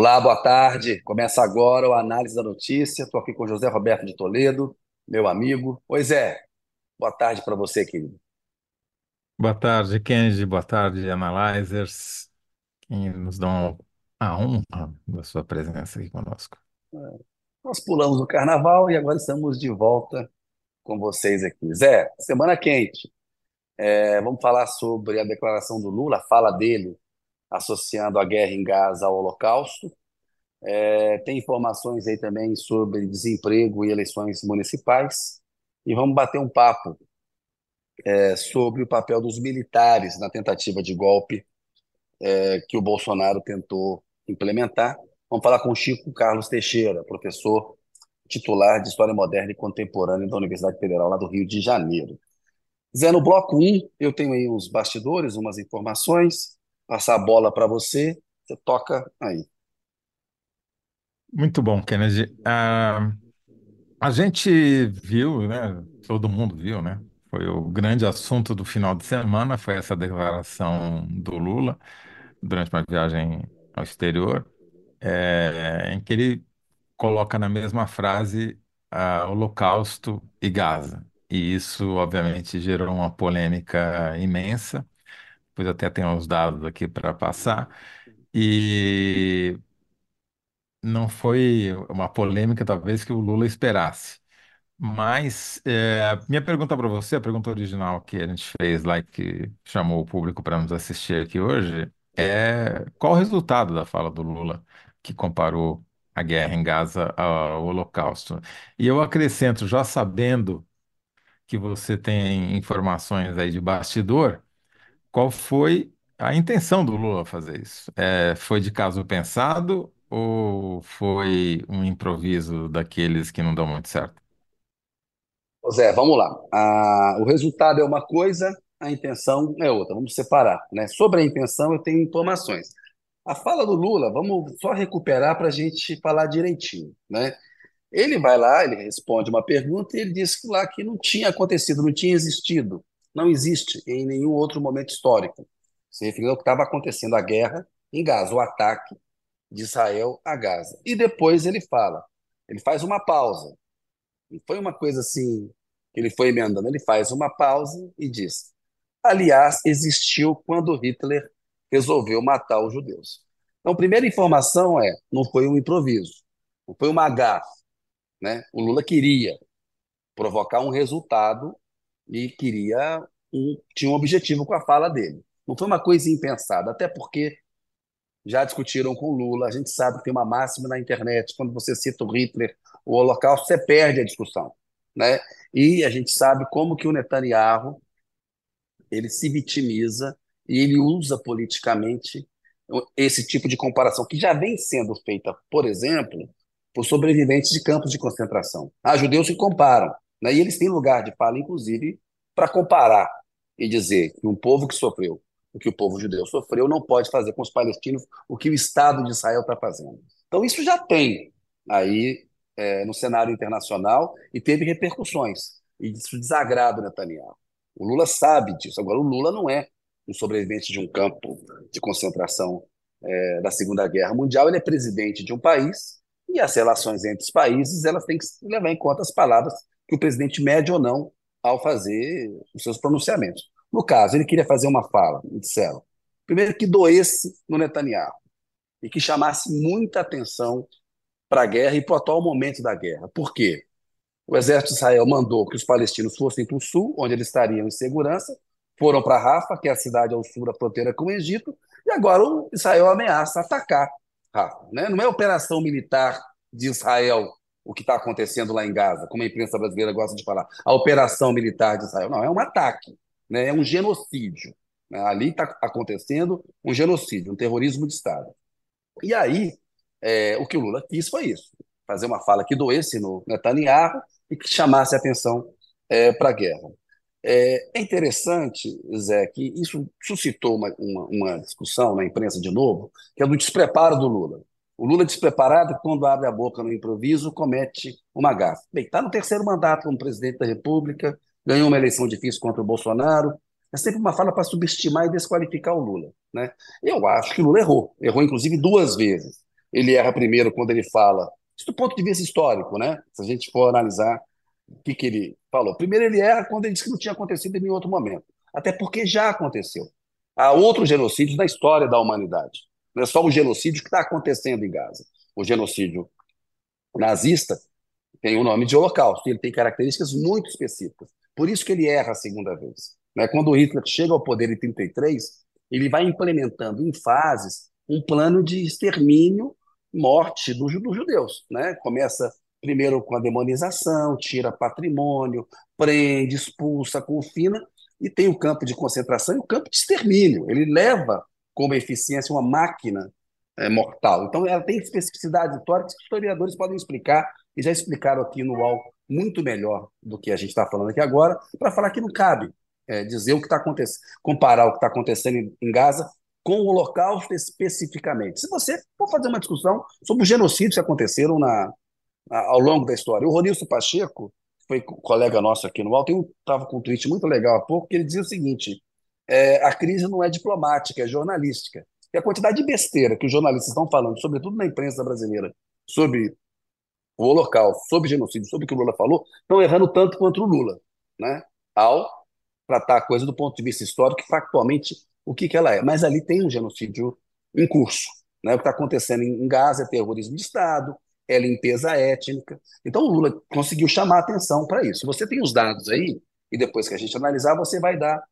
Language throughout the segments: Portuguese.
Olá, boa tarde. Começa agora o Análise da Notícia. Estou aqui com José Roberto de Toledo, meu amigo. Pois é, boa tarde para você, querido. Boa tarde, Kenji. Boa tarde, Analyzers, que nos dão a honra da sua presença aqui conosco. Nós pulamos o carnaval e agora estamos de volta com vocês aqui. Zé, semana quente. É, vamos falar sobre a declaração do Lula, a fala dele associando a guerra em Gaza ao Holocausto. É, tem informações aí também sobre desemprego e eleições municipais. E vamos bater um papo é, sobre o papel dos militares na tentativa de golpe é, que o Bolsonaro tentou implementar. Vamos falar com o Chico Carlos Teixeira, professor titular de História Moderna e Contemporânea da Universidade Federal lá do Rio de Janeiro. Zé, no bloco 1, eu tenho aí uns bastidores, umas informações, passar a bola para você, você toca aí. Muito bom, Kennedy. Ah, a gente viu, né? Todo mundo viu, né? Foi o grande assunto do final de semana, foi essa declaração do Lula durante uma viagem ao exterior, é, em que ele coloca na mesma frase ah, Holocausto e Gaza. E isso, obviamente, gerou uma polêmica imensa. Depois até tem uns dados aqui para passar. E não foi uma polêmica, talvez, que o Lula esperasse. Mas é, minha pergunta para você, a pergunta original que a gente fez lá, e que chamou o público para nos assistir aqui hoje, é qual o resultado da fala do Lula que comparou a guerra em Gaza ao Holocausto? E eu acrescento, já sabendo que você tem informações aí de bastidor, qual foi a intenção do Lula fazer isso? É, foi de caso pensado ou foi um improviso daqueles que não dão muito certo? Zé, vamos lá. Ah, o resultado é uma coisa, a intenção é outra. Vamos separar, né? Sobre a intenção, eu tenho informações. A fala do Lula, vamos só recuperar para a gente falar direitinho, né? Ele vai lá, ele responde uma pergunta e ele diz que lá que não tinha acontecido, não tinha existido, não existe em nenhum outro momento histórico. Se referindo ao que estava acontecendo, a guerra em Gaza, o ataque de Israel a Gaza. E depois ele fala, ele faz uma pausa. Não foi uma coisa assim que ele foi emendando, ele faz uma pausa e diz: aliás, existiu quando Hitler resolveu matar os judeus. Então, a primeira informação é: não foi um improviso, não foi uma gafe. Né? O Lula queria provocar um resultado e queria um, tinha um objetivo com a fala dele. Não foi uma coisa impensada, até porque já discutiram com Lula. A gente sabe que tem uma máxima na internet: quando você cita o Hitler, o Holocausto, você perde a discussão. Né? E a gente sabe como que o Netanyahu ele se vitimiza e ele usa politicamente esse tipo de comparação, que já vem sendo feita, por exemplo, por sobreviventes de campos de concentração. Há judeus que comparam, né? e eles têm lugar de fala, inclusive, para comparar e dizer que um povo que sofreu o que o povo judeu sofreu não pode fazer com os palestinos o que o Estado de Israel está fazendo. Então, isso já tem aí é, no cenário internacional e teve repercussões. E isso desagrada o Netanyahu. O Lula sabe disso. Agora, o Lula não é um sobrevivente de um campo de concentração é, da Segunda Guerra Mundial, ele é presidente de um país e as relações entre os países elas têm que levar em conta as palavras que o presidente mede ou não ao fazer os seus pronunciamentos. No caso, ele queria fazer uma fala, me disseram. Primeiro, que doesse no Netanyahu e que chamasse muita atenção para a guerra e para o atual momento da guerra. Por quê? O exército de Israel mandou que os palestinos fossem para o sul, onde eles estariam em segurança, foram para Rafa, que é a cidade ao sul da fronteira com o Egito, e agora o Israel ameaça atacar Rafa. Né? Não é operação militar de Israel o que está acontecendo lá em Gaza, como a imprensa brasileira gosta de falar, a operação militar de Israel. Não, é um ataque, né? é um genocídio. Né? Ali está acontecendo um genocídio, um terrorismo de Estado. E aí, é, o que o Lula quis foi isso: fazer uma fala que doesse no Netanyahu e que chamasse a atenção é, para a guerra. É, é, interessante, Zé, que isso suscitou uma, uma, uma, discussão na imprensa de novo, que é do despreparo do Lula. O Lula despreparado, quando abre a boca no improviso, comete uma gafe. Bem, está no terceiro mandato como presidente da República, ganhou uma eleição difícil contra o Bolsonaro. É sempre uma fala para subestimar e desqualificar o Lula. Né? Eu acho que o Lula errou. Errou, inclusive, duas vezes. Ele erra primeiro quando ele fala, isso do ponto de vista histórico, né? Se a gente for analisar o que, que ele falou. Primeiro, ele erra quando ele disse que não tinha acontecido em nenhum outro momento. Até porque já aconteceu. Há outros genocídios na história da humanidade. Não é só o genocídio que está acontecendo em Gaza. O genocídio nazista tem o nome de holocausto, ele tem características muito específicas. Por isso que ele erra a segunda vez. Né? Quando Hitler chega ao poder em 33, ele vai implementando em fases um plano de extermínio, morte dos, judeus. Né? Começa primeiro com a demonização, tira patrimônio, prende, expulsa, confina, e tem o campo de concentração e o campo de extermínio. Ele leva como eficiência uma máquina é, mortal. Então, ela tem especificidades históricas que historiadores podem explicar, e já explicaram aqui no UOL muito melhor do que a gente está falando aqui agora, para falar que não cabe é, dizer o que está acontecendo, comparar o que está acontecendo em, em Gaza com o Holocausto especificamente. Se você for fazer uma discussão sobre os genocídios que aconteceram na, ao longo da história. O Ronilson Pacheco, foi colega nosso aqui no Alto, estava com um tweet muito legal há pouco, que ele dizia o seguinte: é, a crise não é diplomática, é jornalística. E a quantidade de besteira que os jornalistas estão falando, sobretudo na imprensa brasileira, sobre o Holocausto, sobre genocídio, sobre o que o Lula falou, estão errando tanto quanto o Lula, né? ao tratar a coisa do ponto de vista histórico, factualmente, o que, que ela é. Mas ali tem um genocídio em curso. Né? O que está acontecendo em Gaza é terrorismo de Estado, é limpeza étnica. Então, o Lula conseguiu chamar atenção para isso. Você tem os dados aí, e depois que a gente analisar, você vai dar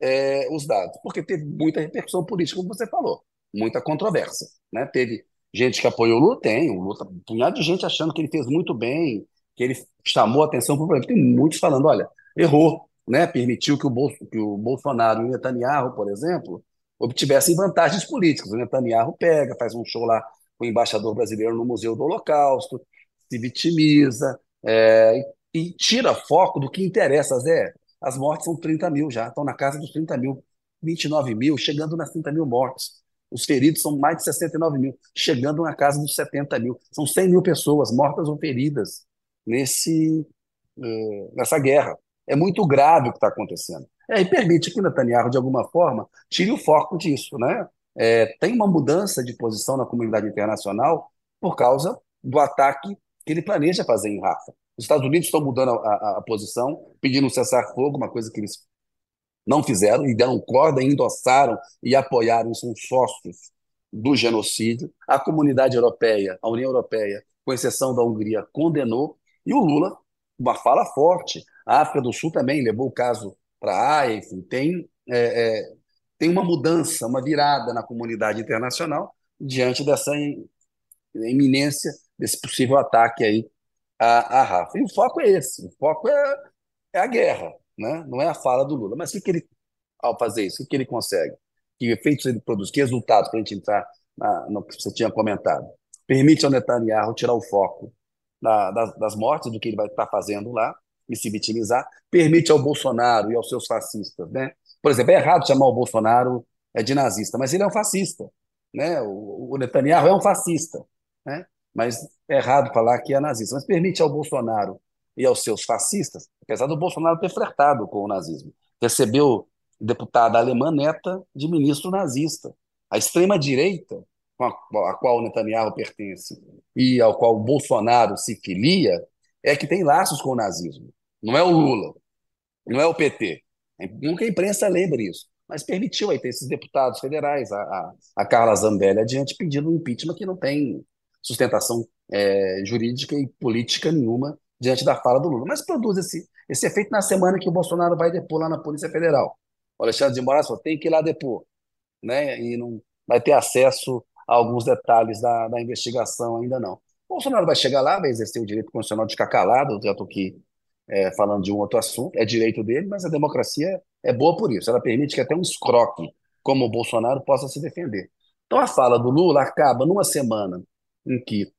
é, os dados, porque teve muita repercussão política, como você falou, muita controvérsia. Né? Teve gente que apoiou o Lula, tem, Lula, um punhado de gente achando que ele fez muito bem, que ele chamou a atenção para o problema. Tem muitos falando, olha, errou, né? permitiu que o, Bolso, que o Bolsonaro e o Netanyahu, por exemplo, obtivessem vantagens políticas. O Netanyahu pega, faz um show lá o embaixador brasileiro no Museu do Holocausto, se vitimiza é, e tira foco do que interessa, Zé. As mortes são 30 mil já, estão na casa dos 30 mil, 29 mil, chegando nas 30 mil mortes. Os feridos são mais de 69 mil, chegando na casa dos 70 mil. São 100 mil pessoas mortas ou feridas nesse, é, nessa guerra. É muito grave o que está acontecendo. É, e permite que Netanyahu, de alguma forma, tire o foco disso. Né? é, tem uma mudança de posição na comunidade internacional por causa do ataque que ele planeja fazer em Rafa. Os Estados Unidos estão mudando a, a, a posição, pedindo um cessar-fogo, uma coisa que eles não fizeram, e deram corda, endossaram e apoiaram, são sócios do genocídio. A comunidade europeia, a União Europeia, com exceção da Hungria, condenou, e o Lula, uma fala forte. A África do Sul também levou o caso para a AIA, enfim, tem é, é, tem uma mudança, uma virada na comunidade internacional diante dessa iminência desse possível ataque aí à, Rafa. E o foco é esse, o foco é, é a guerra, né? não é a fala do Lula. Mas o que, ele, ao fazer isso, o que ele consegue? Que efeitos ele produz? Que resultados, para a gente entrar na, no que você tinha comentado? Permite ao Netanyahu tirar o foco da, das, das mortes, do que ele vai estar fazendo lá, e se vitimizar, permite ao Bolsonaro e aos seus fascistas né, por exemplo, é errado chamar o Bolsonaro é, de nazista, mas ele é um fascista. Né? O, o Netanyahu é um fascista. Né? Mas é errado falar que é nazista. Mas permite ao Bolsonaro e aos seus fascistas, apesar do Bolsonaro ter flertado com o nazismo, recebeu deputada alemã neta de ministro nazista. A extrema-direita, a, qual Netanyahu pertence e ao qual Bolsonaro se filia, é que tem laços com o nazismo. Não é o Lula, não é o PT. Nunca a imprensa lembra isso, mas permitiu aí ter esses deputados federais, a, a, a Carla Zambelli adiante, pedindo um impeachment que não tem sustentação é, jurídica e política nenhuma diante da fala do Lula, mas produz esse, esse efeito na semana que o Bolsonaro vai depor lá na Polícia Federal. O Alexandre de Moraes falou, tem que ir lá depor, né? e não vai ter acesso a alguns detalhes da, da investigação ainda não. O Bolsonaro vai chegar lá, vai exercer o direito constitucional de ficar calado, já estou aqui é, falando de um outro assunto, é direito dele, mas a democracia é boa por isso. Ela permite que até um escroque como o Bolsonaro possa se defender. Então a fala do Lula acaba numa semana em que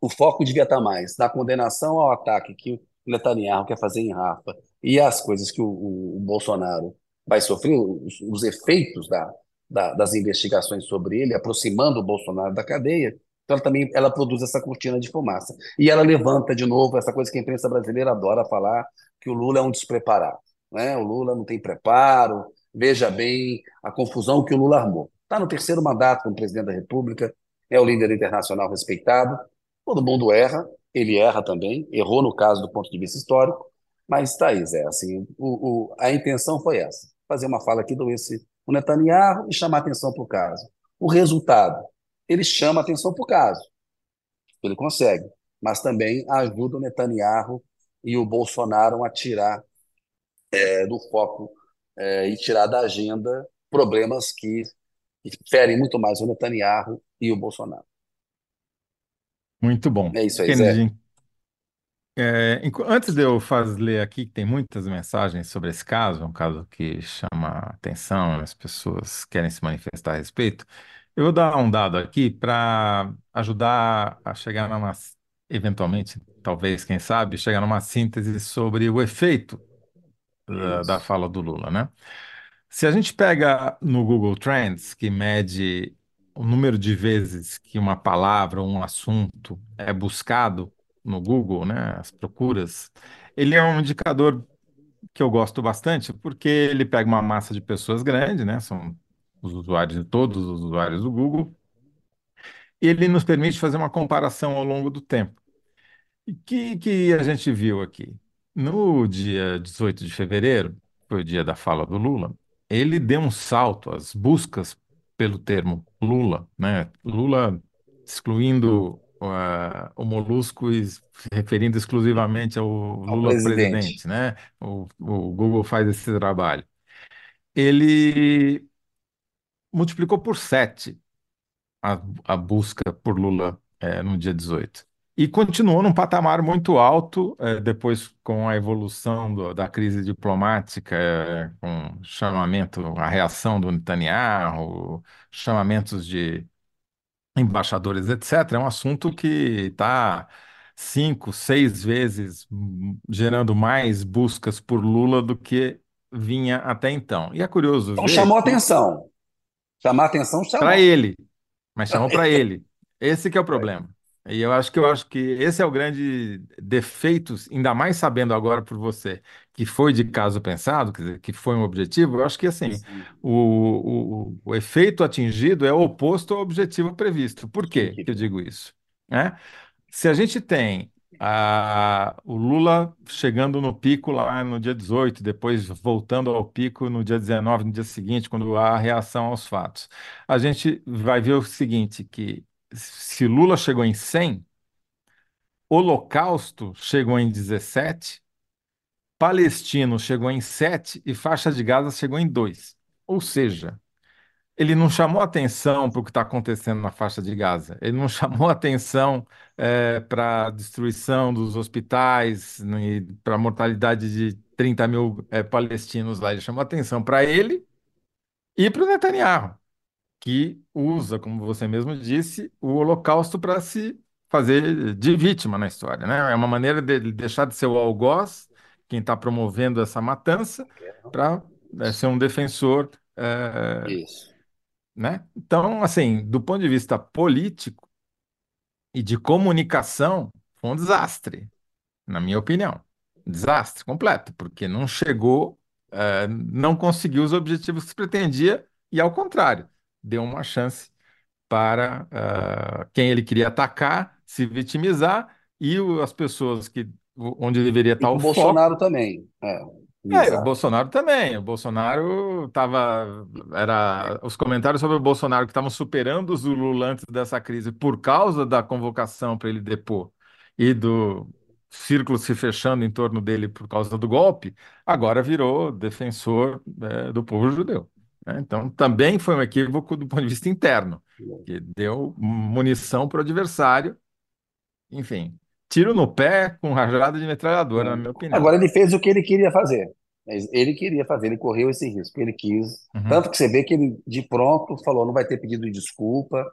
o foco devia estar mais na condenação ao ataque que o Netanyahu quer fazer em Rafa e as coisas que o, o, o Bolsonaro vai sofrer, os, os efeitos da, da, das investigações sobre ele, aproximando o Bolsonaro da cadeia, então ela também ela produz essa cortina de fumaça. E ela levanta de novo essa coisa que a imprensa brasileira adora falar, que o Lula é um despreparado. Né? O Lula não tem preparo, veja bem a confusão que o Lula armou. Está no terceiro mandato como presidente da República, é o líder internacional respeitado. Todo mundo erra, ele erra também, errou no caso do ponto de vista histórico, mas está aí. Assim, o, o, a intenção foi essa: fazer uma fala aqui do esse o Netanyahu e chamar atenção para o caso. O resultado, ele chama atenção para o caso. Ele consegue, mas também ajuda o Netanyahu e o Bolsonaro a tirar é, do foco é, e tirar da agenda problemas que, que ferem muito mais o Netanyahu e o Bolsonaro. Muito bom. É isso aí, Zé. Kennedy, é, enqu- antes de eu fazer ler aqui, que tem muitas mensagens sobre esse caso, é um caso que chama atenção, as pessoas querem se manifestar a respeito, eu vou dar um dado aqui para ajudar a chegar numa, eventualmente, talvez, quem sabe, chegar numa síntese sobre o efeito da, da Isso. fala do Lula, né? Se a gente pega no Google Trends, que mede o número de vezes que uma palavra um assunto é buscado no Google, né, as procuras, ele é um indicador que eu gosto bastante, porque ele pega uma massa de pessoas grande, né, são os usuários, todos os usuários do Google, e ele nos permite fazer uma comparação ao longo do tempo. E que, que a gente viu aqui? No dia 18 de fevereiro, foi o dia da fala do Lula, ele deu um salto, as buscas pelo termo Lula, né? Lula excluindo ah, o molusco e se referindo exclusivamente ao Ao Lula presidente. presidente, né? O, o Google faz esse trabalho. Ele multiplicou por sete a, a busca por Lula eh, no dia 18. E continuou num patamar muito alto, eh, depois com a evolução do- da crise diplomática, eh, com chamamento, a reação do Netanyahu, chamamentos de embaixadores, etc. É um assunto que está cinco, seis vezes gerando mais buscas por Lula do que vinha até então. E é curioso Então ver chamou que, atenção. Chamar atenção, para chamou. ele, mas chamou para ele. Esse que é o problema. E eu acho que eu acho que esse é o grande defeito, ainda mais sabendo agora por você que foi de caso pensado, quer dizer, que foi um objetivo. Eu acho que assim Sim, o, o, o efeito atingido é oposto ao objetivo previsto. Por quê que eu digo isso? Né? Se a gente tem a, o Lula chegando no pico lá no dia 18, depois voltando ao pico no dia 19, no dia seguinte, quando há reação aos fatos, a gente vai ver o seguinte, que se Lula chegou em 100, Holocausto chegou em 17, Palestino chegou em 7 e faixa de Gaza chegou em 2. Ou seja, ele não chamou atenção para o que está acontecendo na faixa de Gaza. Ele não chamou atenção para a destruição dos hospitais, para a mortalidade de 30 mil eh, palestinos lá. Ele chamou atenção para ele e para o Netanyahu, que usa, como você mesmo disse, o Holocausto para se fazer de vítima na história, né? É uma maneira de deixar de ser o algoz, quem está promovendo essa matança, para ser um defensor eh, Isso. né? Então, assim, do ponto de vista político e de comunicação, foi um desastre, na minha opinião. Desastre completo, porque não chegou, eh, não conseguiu os objetivos que se pretendia e, ao contrário, deu uma chance para eh, quem ele queria atacar, se vitimizar e o- as pessoas que onde deveria E estar com o o foco Bolsonaro também. É, é, o. Bolsonaro também. O Bolsonaro estava. Era, os comentários sobre o Bolsonaro que estavam superando os Lula antes dessa crise por causa da convocação para ele depor e do círculo se fechando em torno dele por causa do golpe, agora virou defensor, é, do povo judeu. Né? Então, também foi um equívoco do ponto de vista interno, que deu munição para o adversário. Enfim, tiro no pé com rajada de metralhadora, na minha opinião. Agora ele fez o que ele queria fazer. Ele queria fazer, ele correu esse risco, ele quis. Uhum. Tanto que você vê que ele, de pronto, falou: não vai ter pedido de desculpa,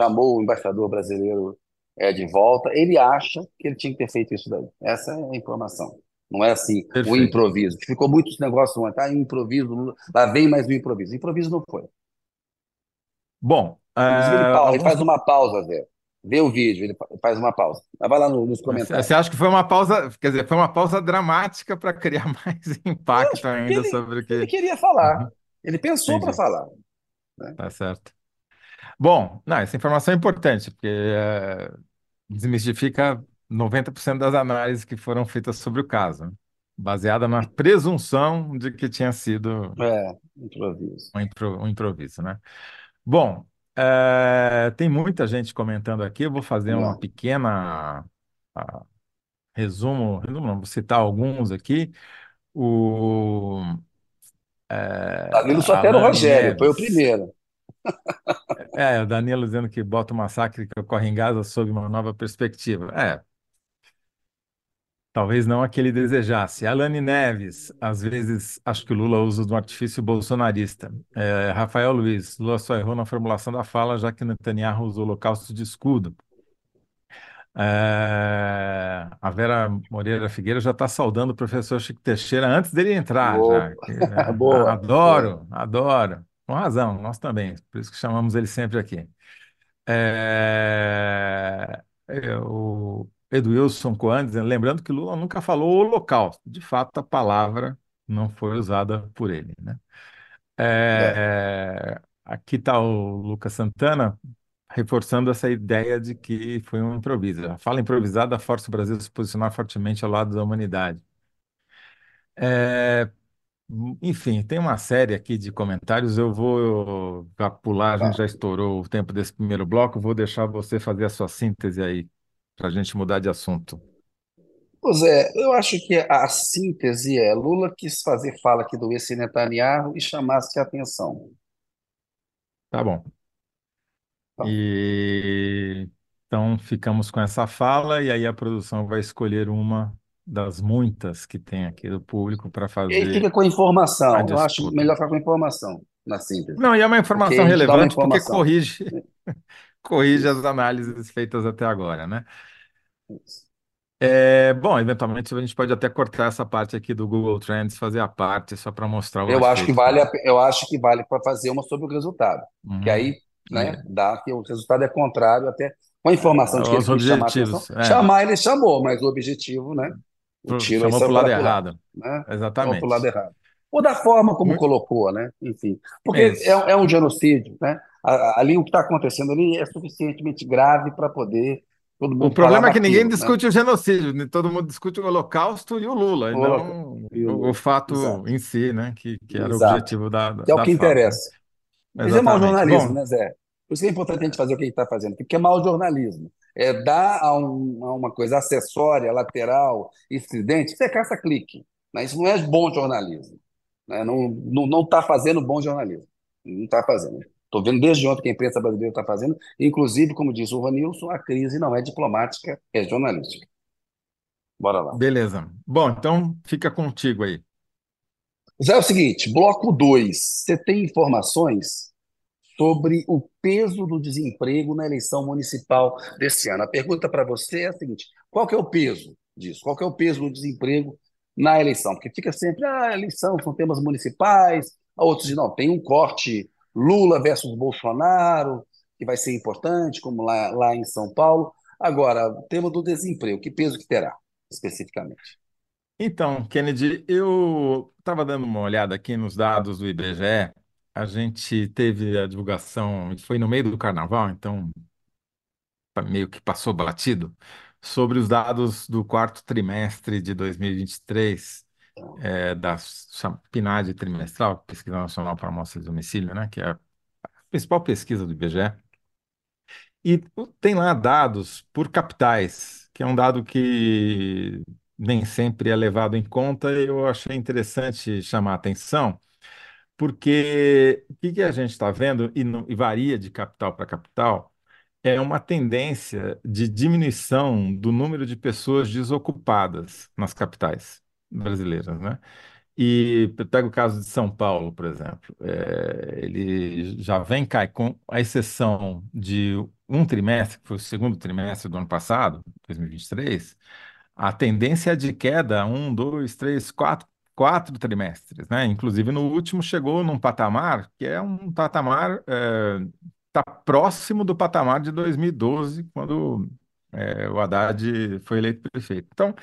chamou o embaixador brasileiro é, de volta. Ele acha que ele tinha que ter feito isso daí. Essa é a informação. Não é assim, o Perfeito. improviso. Ficou muitos negócios ontem, tá? Improviso, lá vem mais um improviso. Improviso não foi. Bom, é, ele, ele faz uma pausa, Zé. Vê o vídeo, ele fa- faz uma pausa. Mas vai lá no- nos Você comentários. acha que foi uma pausa, quer dizer, foi uma pausa dramática para criar mais impacto ainda Ele, sobre o ele que. queria falar. Uhum, Ele pensou para falar. né? tá certo. Bom, não, essa informação é importante, porque é, desmistifica 90% das análises que foram feitas sobre o caso, baseada na presunção de que tinha sido É, improviso. um, impro- um improviso, né? Bom, é, tem muita gente comentando aqui, eu vou fazer uma pequena ah, resumo, resumo não, vou citar alguns aqui. O é, Danilo só era o Alane Rogério, foi o primeiro. é, o Danilo dizendo que bota o massacre que ocorre em Gaza sob uma nova perspectiva. É, talvez não a que ele desejasse. Alane Neves, às vezes acho que o Lula usa do artifício bolsonarista. É, Rafael Luiz, Lula só errou na formulação da fala, já que Netanyahu usou o holocausto de escudo. É, a Vera Moreira Figueira já está saudando o professor Chico Teixeira antes dele entrar, já. Opa, que, é, boa. Adoro, adoro. Com razão, nós também, por isso que chamamos ele sempre aqui. É, o Edwilson Coan dizendo, lembrando que Lula nunca falou holocausto. De fato, a palavra não foi usada por ele, né? É. É, aqui está o Lucas Santana reforçando essa ideia de que foi um improviso. A fala improvisada força o Brasil a se posicionar fortemente ao lado da humanidade. É, enfim, tem uma série aqui de comentários. Eu vou pular, a gente Tá. já estourou o tempo desse primeiro bloco. Vou deixar você fazer a sua síntese aí, para a gente mudar de assunto. Pois é, eu acho que a síntese é Lula quis fazer fala que doesse Netanyahu e chamasse a atenção. Tá bom. Então, E então ficamos com essa fala, e aí a produção vai escolher uma das muitas que tem aqui do público para e aí fica fazer com informação. Eu acho melhor ficar com a informação na síntese, Não, e é uma porque informação gente dá uma relevante porque informação. corrige, corrige as análises feitas até agora, né? É, bom, eventualmente a gente pode até cortar essa parte aqui do Google Trends, fazer a parte só para mostrar o Eu acho que efeito vale, que. a eu acho que vale para fazer uma sobre o resultado, que Uhum. aí, né, E, dá que o resultado é contrário até com a informação de que ele os quis chamar a atenção. objetivos, é, Chamar ele chamou, mas o objetivo, né, o pro- tiro aí chamou saiu para o lado errado. né? Saiu para o lado errado. Ou da forma como colocou, né? Enfim, porque é é, isso. é um genocídio, né? A- Ali o que está acontecendo ali é suficientemente grave para poder todo O mundo falar problema é que ninguém daquilo, né? discute o genocídio, né? todo mundo discute o Holocausto e o Lula, e O- não e o, o o- fato Exato, em si, né? Que, que era o exato. objetivo da, da, é o que né? interessa. Mas é mau jornalismo, Bom, né, Zé? Por isso que é importante a gente fazer o que a gente está fazendo, porque é mau jornalismo. É dar a, um- a uma coisa acessória, lateral, estridente, você caça-clique. Né? Isso não é bom jornalismo. Né? Não está não, não tá fazendo bom jornalismo. Não está fazendo. Estou vendo desde ontem que a imprensa brasileira está fazendo, inclusive, como disse o Vanilson, a crise não é diplomática, é jornalística. Bora lá. beleza. Bom, então fica contigo aí. Zé, é o seguinte, bloco 2. Você tem informações sobre o peso do desemprego na eleição municipal desse ano. A pergunta para você é a seguinte: qual que é o peso disso? Qual que é o peso do desemprego na eleição? Porque fica sempre, ah, eleição são temas municipais, a outros dizem, não, tem um corte Lula versus Bolsonaro, que vai ser importante, como lá, lá em São Paulo. Agora, o tema do desemprego, que peso que terá, especificamente? Então, Kennedy, eu estava dando uma olhada aqui nos dados do IBGE. A gente teve a divulgação, foi no meio do carnaval, então pa- meio que passou batido, sobre os dados do quarto trimestre de 2023, é, da PNAD trimestral, Pesquisa Nacional para Amostra de Domicílio, né, que é a principal pesquisa do IBGE. E tem lá dados por capitais, que é um dado que nem sempre é levado em conta, e eu achei interessante chamar a atenção, porque o que que a gente está vendo, e, não- e varia de capital para capital, é uma tendência de diminuição do número de pessoas desocupadas nas capitais brasileiras, né? E pega o caso de São Paulo, por exemplo. É, ele já vem cai com a exceção de um trimestre, que foi o segundo trimestre do ano passado, 2023, a tendência é de queda um, dois, três, quatro, quatro trimestres, né? Inclusive no último chegou num patamar que é um patamar está próximo do patamar de 2012, quando é, o Haddad foi eleito prefeito. Então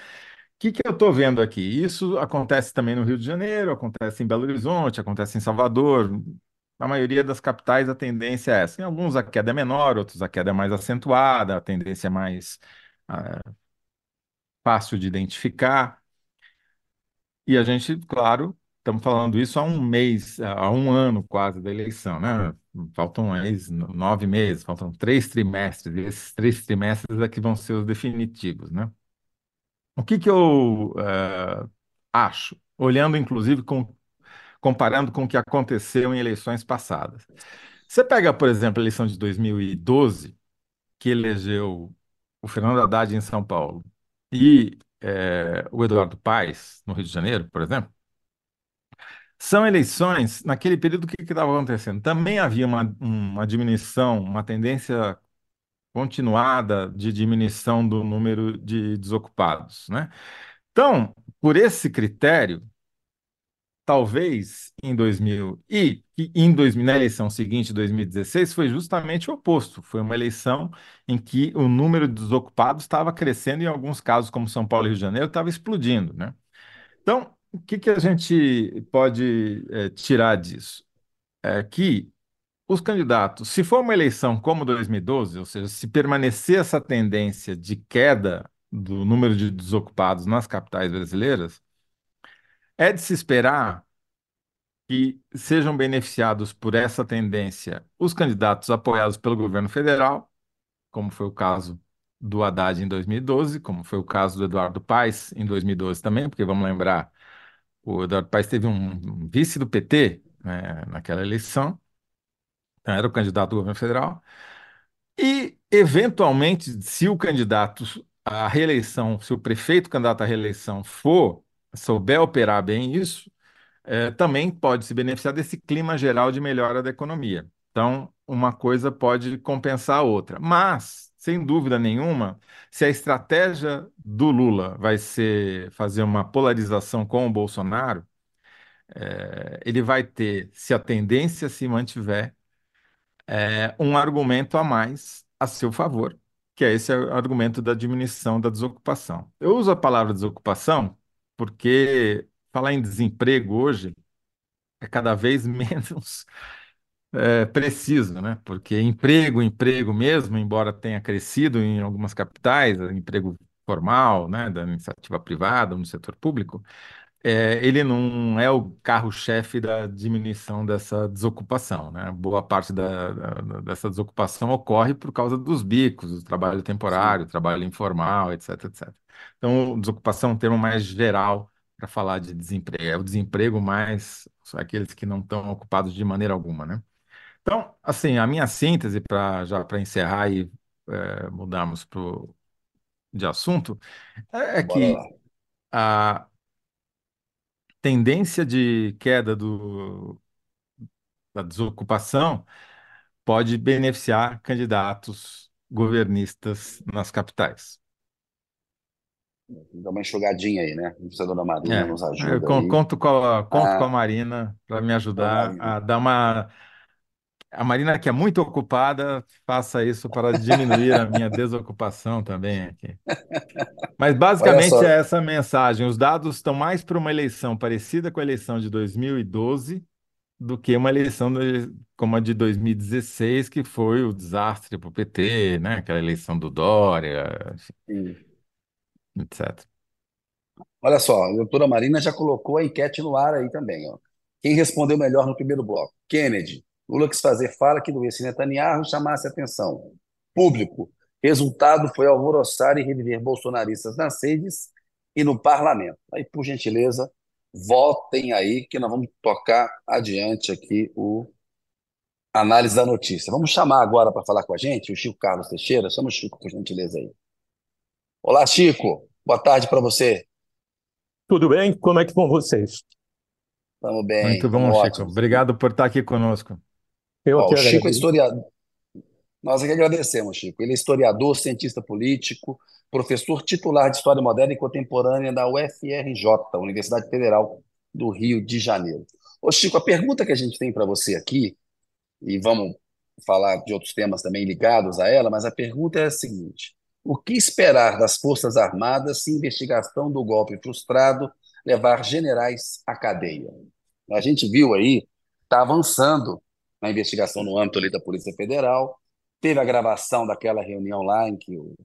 que que eu estou vendo aqui? Isso acontece também no Rio de Janeiro, acontece em Belo Horizonte, acontece em Salvador. Na maioria das capitais, a tendência é essa. Em alguns, a queda é menor, outros, a queda é mais acentuada, a tendência é mais ah, fácil de identificar. E a gente, claro, estamos falando isso há um mês, há um ano quase da eleição, né? Faltam aí nove meses, faltam três trimestres, e esses três trimestres é que vão ser os definitivos, né? O que que eu eh, acho, olhando inclusive com, comparando com o que aconteceu em eleições passadas. Você pega, por exemplo, a eleição de 2012, que elegeu o Fernando Haddad em São Paulo e eh, o Eduardo Paes no Rio de Janeiro, por exemplo. São eleições, naquele período, o que estava acontecendo? Também havia uma, uma diminuição, uma tendência continuada de diminuição do número de desocupados, né? Então, por esse critério, talvez em 2000 e, e em 2000, na eleição seguinte, 2016, foi justamente o oposto. Foi uma eleição em que o número de desocupados estava crescendo, em alguns casos, como São Paulo e Rio de Janeiro, estava explodindo, né? Então, o que que a gente pode é, tirar disso? É que os candidatos, se for uma eleição como 2012, ou seja, se permanecer essa tendência de queda do número de desocupados nas capitais brasileiras, é de se esperar que sejam beneficiados por essa tendência os candidatos apoiados pelo governo federal, como foi o caso do Haddad em 2012, como foi o caso do Eduardo Paes em 2012 também, porque vamos lembrar, o Eduardo Paes teve um vice do PT, né, naquela eleição, então era o candidato do governo federal, e, eventualmente, se o candidato à reeleição, se o prefeito candidato à reeleição for, souber operar bem isso, é, também pode se beneficiar desse clima geral de melhora da economia. Então, uma coisa pode compensar a outra. Mas, sem dúvida nenhuma, se a estratégia do Lula vai ser fazer uma polarização com o Bolsonaro, é, ele vai ter, se a tendência se mantiver, é, um argumento a mais a seu favor, que é esse argumento da diminuição da desocupação. Eu uso a palavra desocupação porque falar em desemprego hoje é cada vez menos é, preciso, né? Porque emprego, emprego mesmo, embora tenha crescido em algumas capitais, emprego formal, né, da iniciativa privada, no setor público, é, ele não é o carro-chefe da diminuição dessa desocupação, né? Boa parte da, da- dessa desocupação ocorre por causa dos bicos, do trabalho temporário, trabalho informal, etc, etc. Então, desocupação é um termo mais geral para falar de desemprego. É o desemprego mais aqueles que não estão ocupados de maneira alguma, né? Então, assim, a minha síntese para já para encerrar e é, mudarmos pro, de assunto é, é que a tendência de queda do, da desocupação pode beneficiar candidatos governistas nas capitais. Dá uma enxugadinha aí, né? A dona Marina É, nos eu ajuda con- aí. conto com a, conto com a Ah, Marina para me ajudar Marina. a dar uma. A Marina, que é muito ocupada, faça isso para diminuir a minha desocupação também aqui. Mas basicamente é essa a mensagem. Os dados estão mais para uma eleição parecida com a eleição de 2012 do que uma eleição de- como a de 2016, que foi o desastre para o PT, né? Aquela eleição do Dória, sim. etc. olha só, a doutora Marina já colocou a enquete no ar aí também, ó. Quem respondeu melhor no primeiro bloco? Kennedy. Lula quis fazer fala que doesse Netanyahu chamasse atenção. Público. Resultado foi alvoroçar e reviver bolsonaristas nas redes e no parlamento. Aí, por gentileza, votem aí que nós vamos tocar adiante aqui o análise da notícia. Vamos chamar agora para falar com a gente o Chico Carlos Teixeira. Chama o Chico, por gentileza aí. Olá, Chico. Boa tarde para você. Tudo bem? Como é que vão vocês? Estamos bem, Muito bom, Chico. ótimos. Obrigado por estar aqui conosco. Eu Ó, que o Chico é agradeço. historiador. Nós é que agradecemos, Chico. Ele é historiador, cientista político, professor titular de História Moderna e Contemporânea da UFRJ, Universidade Federal do Rio de Janeiro. Ô, Chico, a pergunta que a gente tem para você aqui, e vamos falar de outros temas também ligados a ela, mas a pergunta é a seguinte: o que esperar das Forças Armadas se investigação do golpe frustrado levar generais à cadeia? A gente viu aí, está avançando uma investigação no âmbito ali da Polícia Federal. Teve a gravação daquela reunião lá em que o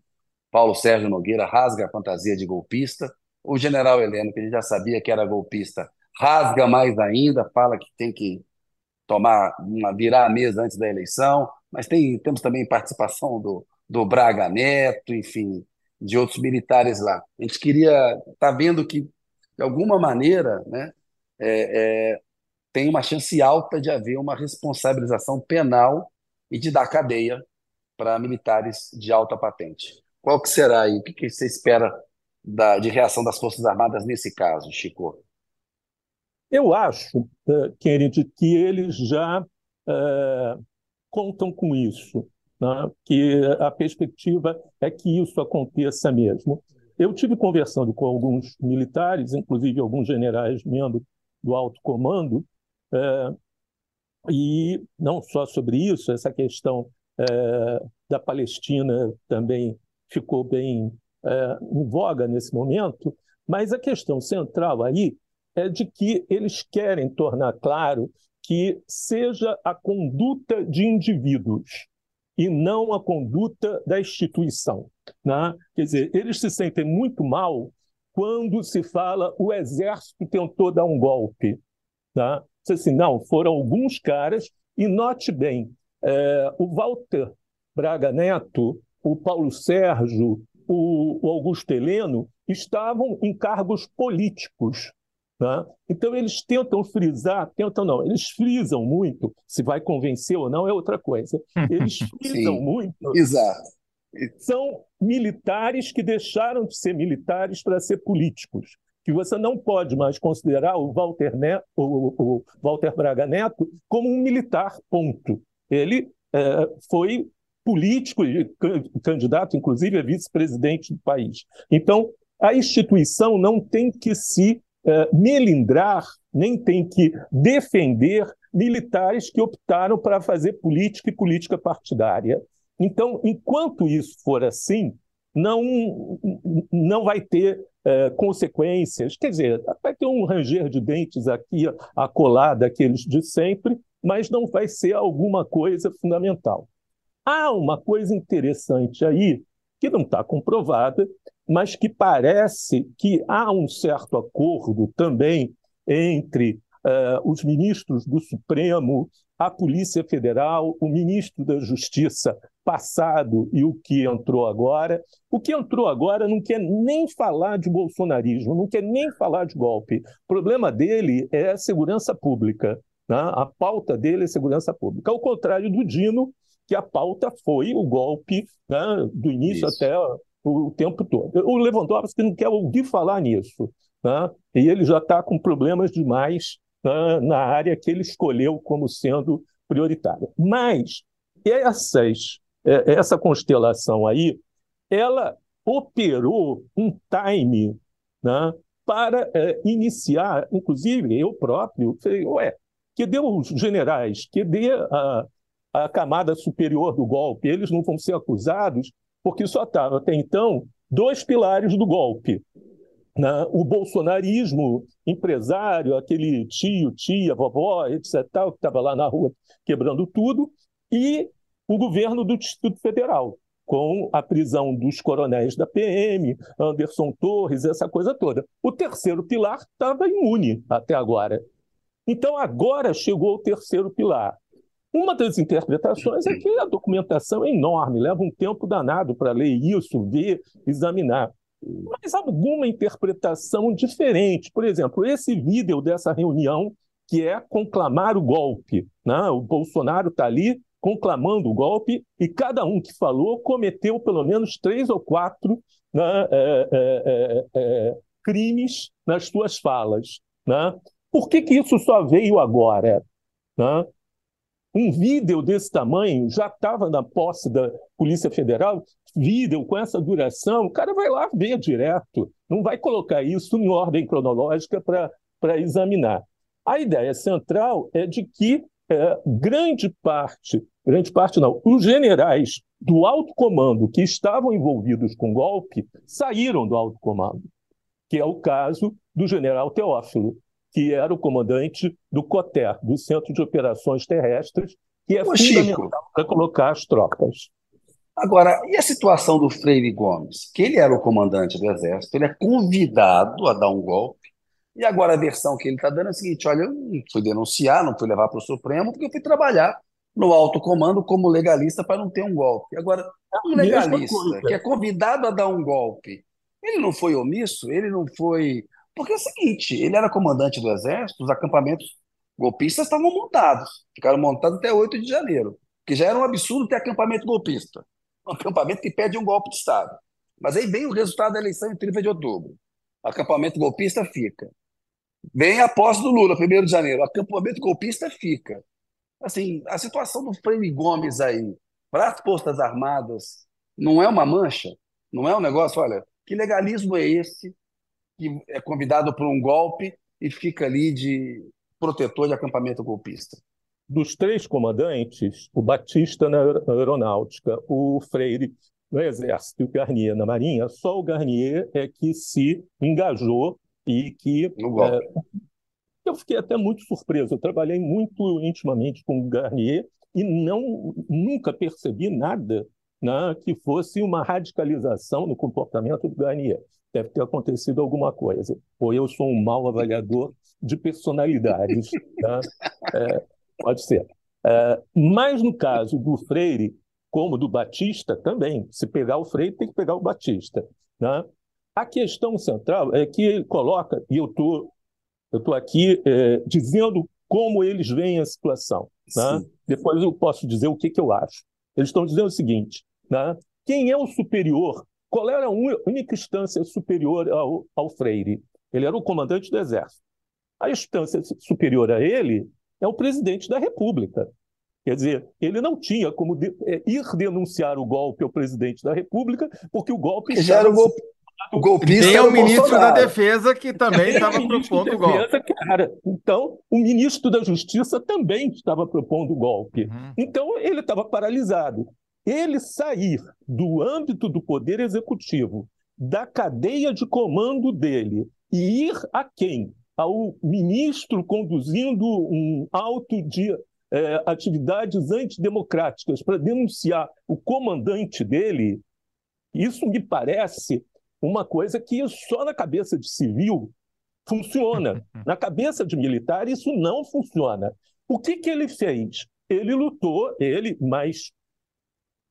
Paulo Sérgio Nogueira rasga a fantasia de golpista. O general Heleno, que ele já sabia que era golpista, rasga mais ainda, fala que tem que tomar uma, virar a mesa antes da eleição, mas tem, temos também participação do, do Braga Neto, enfim, de outros militares lá. A gente queria estar tá vendo que, de alguma maneira, né, é, é, tem uma chance alta de haver uma responsabilização penal e de dar cadeia para militares de alta patente. Qual que será aí? O que, que você espera da, de reação das Forças Armadas nesse caso, Chico? Eu acho, Kennedy, que eles já uh, contam com isso, né? que a perspectiva é que isso aconteça mesmo. Eu tive conversando com alguns militares, inclusive alguns generais membros do alto comando, e não só sobre isso, essa questão da Palestina também ficou bem em voga nesse momento, mas a questão central aí é de que eles querem tornar claro que seja a conduta de indivíduos e não a conduta da instituição. Né? Quer dizer, eles se sentem muito mal quando se fala o exército tentou dar um golpe. Tá? Diz assim, não, foram alguns caras, e note bem, é, o Walter Braga Neto, o Paulo Sérgio, o, o Augusto Heleno estavam em cargos políticos Tá? Então, eles tentam frisar, tentam não, eles frisam muito, se vai convencer ou não é outra coisa. Eles frisam Sim, muito. Exato. São militares que deixaram de ser militares para ser políticos. Que você não pode mais considerar o Walter, Neto, o, o Walter Braga Neto como um militar, ponto. Ele é, foi político, candidato, inclusive, a vice-presidente do país. Então, a instituição não tem que se uh, melindrar, nem tem que defender militares que optaram para fazer política e política partidária. Então, enquanto isso for assim, não, não vai ter uh, consequências. Quer dizer, vai ter um ranger de dentes aqui, acolá daqueles de sempre, mas não vai ser alguma coisa fundamental. Há uma coisa interessante aí, que não está comprovada, mas que parece que há um certo acordo também entre uh, os ministros do Supremo, a Polícia Federal, o ministro da Justiça passado e o que entrou agora. O que entrou agora não quer nem falar de bolsonarismo, não quer nem falar de golpe. O problema dele é a segurança pública. Né? A pauta dele é segurança pública. Ao contrário do Dino, que a pauta foi o golpe né, do início Isso. até o tempo todo. O Lewandowski não quer ouvir falar nisso. Né? E ele já está com problemas demais na área que ele escolheu como sendo prioritária. Mas essas, é, essa constelação aí, ela operou um time né, para é, iniciar, inclusive eu próprio, falei, ué, que deu os generais, que dê a, a camada superior do golpe, eles não vão ser acusados porque só estava até então dois pilares do golpe. Né? O bolsonarismo empresário, aquele tio, tia, vovó, etc., que estava lá na rua quebrando tudo, e o governo do Distrito Federal, com a prisão dos coronéis da PM, Anderson Torres, essa coisa toda. O terceiro pilar estava imune até agora. Então, agora chegou o terceiro pilar, uma das interpretações é que a documentação é enorme, leva um tempo danado para ler isso, ver, examinar. Mas alguma interpretação diferente. Por exemplo, esse vídeo dessa reunião, que é conclamar o golpe. Né? O Bolsonaro está ali conclamando o golpe e cada um que falou cometeu pelo menos três ou quatro né, é, é, é, crimes nas suas falas. Né? Por que, que isso só veio agora? Né? Um vídeo desse tamanho já estava na posse da Polícia Federal, vídeo com essa duração, o cara vai lá ver direto, não vai colocar isso em ordem cronológica para examinar. A ideia central é de que é, grande parte, grande parte não, os generais do alto comando que estavam envolvidos com o golpe saíram do alto comando, que é o caso do general Teófilo que era o comandante do COTER, do Centro de Operações Terrestres, que é Ô, fundamental para colocar as tropas. Agora, e a situação do Freire Gomes? Que ele era o comandante do Exército, ele é convidado a dar um golpe, e agora a versão que ele está dando é a seguinte: olha, eu não fui denunciar, não fui levar para o Supremo, porque eu fui trabalhar no alto comando como legalista para não ter um golpe. Agora, um legalista que é convidado a dar um golpe, ele não foi omisso? Ele não foi. Porque é o seguinte: ele era comandante do Exército, os acampamentos golpistas estavam montados, ficaram montados até 8 de janeiro, que já era um absurdo ter acampamento golpista um acampamento que pede um golpe de Estado. Mas aí vem o resultado da eleição em 30 de outubro. Acampamento golpista fica. Vem a posse do Lula, 1 de janeiro. Acampamento golpista fica. Assim, a situação do Freire Gomes aí, para as Postas Armadas, não é uma mancha? Não é um negócio, olha, que legalismo é esse que é convidado por um golpe e fica ali de protetor de acampamento golpista? dos três comandantes, o Batista na aeronáutica, o Freire no Exército e o Garnier na Marinha, só o Garnier é que se engajou e que. É, eu fiquei até muito surpreso. Eu trabalhei muito intimamente com o Garnier e não nunca percebi nada né, que fosse uma radicalização no comportamento do Garnier. Deve ter acontecido alguma coisa. Ou eu sou um mau avaliador de personalidades. Né? É, Pode ser. É, mas no caso do Freire, como do Batista, também. Se pegar o Freire, tem que pegar o Batista. Né? A questão central é que ele coloca, e eu tô, estou aqui é, dizendo como eles veem a situação. Né? Depois eu posso dizer o que, que eu acho. Eles estão dizendo o seguinte: né? quem é o superior? Qual era a única instância superior ao, ao Freire? Ele era o comandante do Exército. A instância superior a ele é o presidente da República. Quer dizer, ele não tinha como de, é, ir denunciar o golpe ao presidente da República, porque o golpe já era o golpe. O golpista Tem o ministro Bolsonaro. da Defesa que também estava propondo o golpe. Cara, então, o ministro da Justiça também estava propondo o golpe. Uhum. Então, ele estava paralisado. Ele sair do âmbito do Poder Executivo, da cadeia de comando dele, e ir a quem? ao ministro conduzindo um auto de é, atividades antidemocráticas para denunciar o comandante dele, isso me parece uma coisa que só na cabeça de civil funciona. Na cabeça de militar, isso não funciona. O que, que ele fez? Ele lutou, ele mais,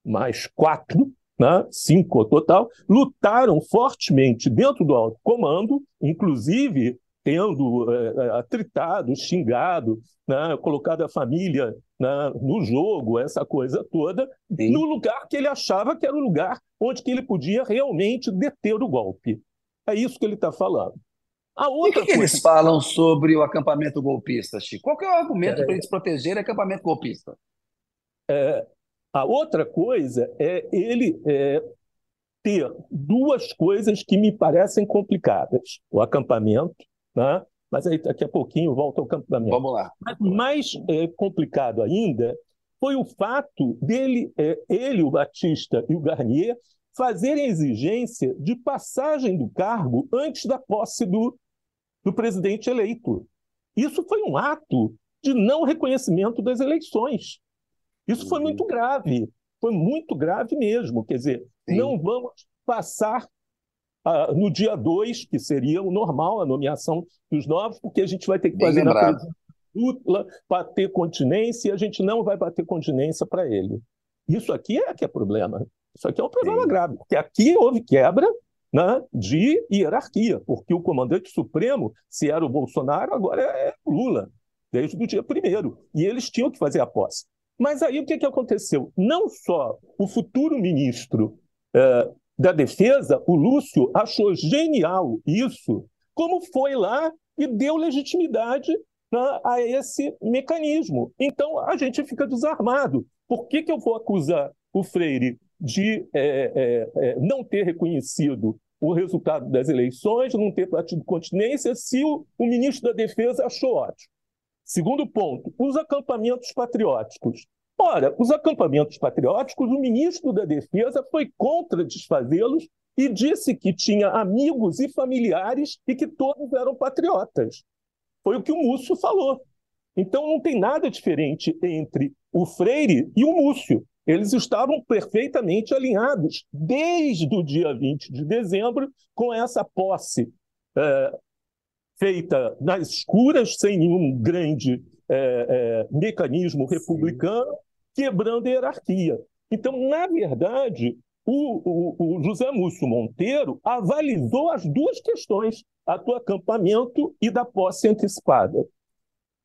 mais quatro, né, cinco total, lutaram fortemente dentro do alto comando, inclusive tendo é, atritado, xingado, né, colocado a família né, no jogo, essa coisa toda, Sim. no lugar que ele achava que era o lugar onde que ele podia realmente deter o golpe. É isso que ele está falando. A outra e o que, coisa... eles falam sobre o acampamento golpista, Chico? Qual é o argumento é... para eles protegerem o acampamento golpista? É, a outra coisa é ele é, ter duas coisas que me parecem complicadas: o acampamento né? Mas aí daqui a pouquinho volta ao acampamento. Vamos lá. Mas mais é, complicado ainda foi o fato dele, é, ele, o Batista e o Garnier, fazerem exigência de passagem do cargo antes da posse do, do presidente eleito. Isso foi um ato de não reconhecimento das eleições. Isso foi muito grave, foi muito grave mesmo. Quer dizer, Sim. não vamos passar ah, no dia 2, que seria o normal, a nomeação dos novos, porque a gente vai ter que fazer na dupla para ter continência e a gente não vai bater continência para ele. Isso aqui é que é problema. Isso aqui é um problema Sim. grave, porque aqui houve quebra né, de hierarquia, porque o comandante supremo, se era o Bolsonaro, agora é o Lula, desde o dia primeiro. E eles tinham que fazer a posse. Mas aí o que, que aconteceu? Não só o futuro ministro eh, da Defesa, o Lúcio achou genial isso, como foi lá e deu legitimidade né, a esse mecanismo. Então, a gente fica desarmado. Por que, que eu vou acusar o Freire de é, é, é, não ter reconhecido o resultado das eleições, não ter batido continência, se o, o ministro da Defesa achou ótimo? Segundo ponto, os acampamentos patrióticos. Ora, os acampamentos patrióticos, o ministro da Defesa foi contra desfazê-los e disse que tinha amigos e familiares e que todos eram patriotas. Foi o que o Múcio falou. Então não tem nada diferente entre o Freire e o Múcio. Eles estavam perfeitamente alinhados desde o dia 20 de dezembro com essa posse é, feita nas escuras, sem nenhum grande é, é, mecanismo republicano, quebrando a hierarquia. Então, na verdade, o, o, o, José Múcio Monteiro avalizou as duas questões, a do acampamento e da posse antecipada.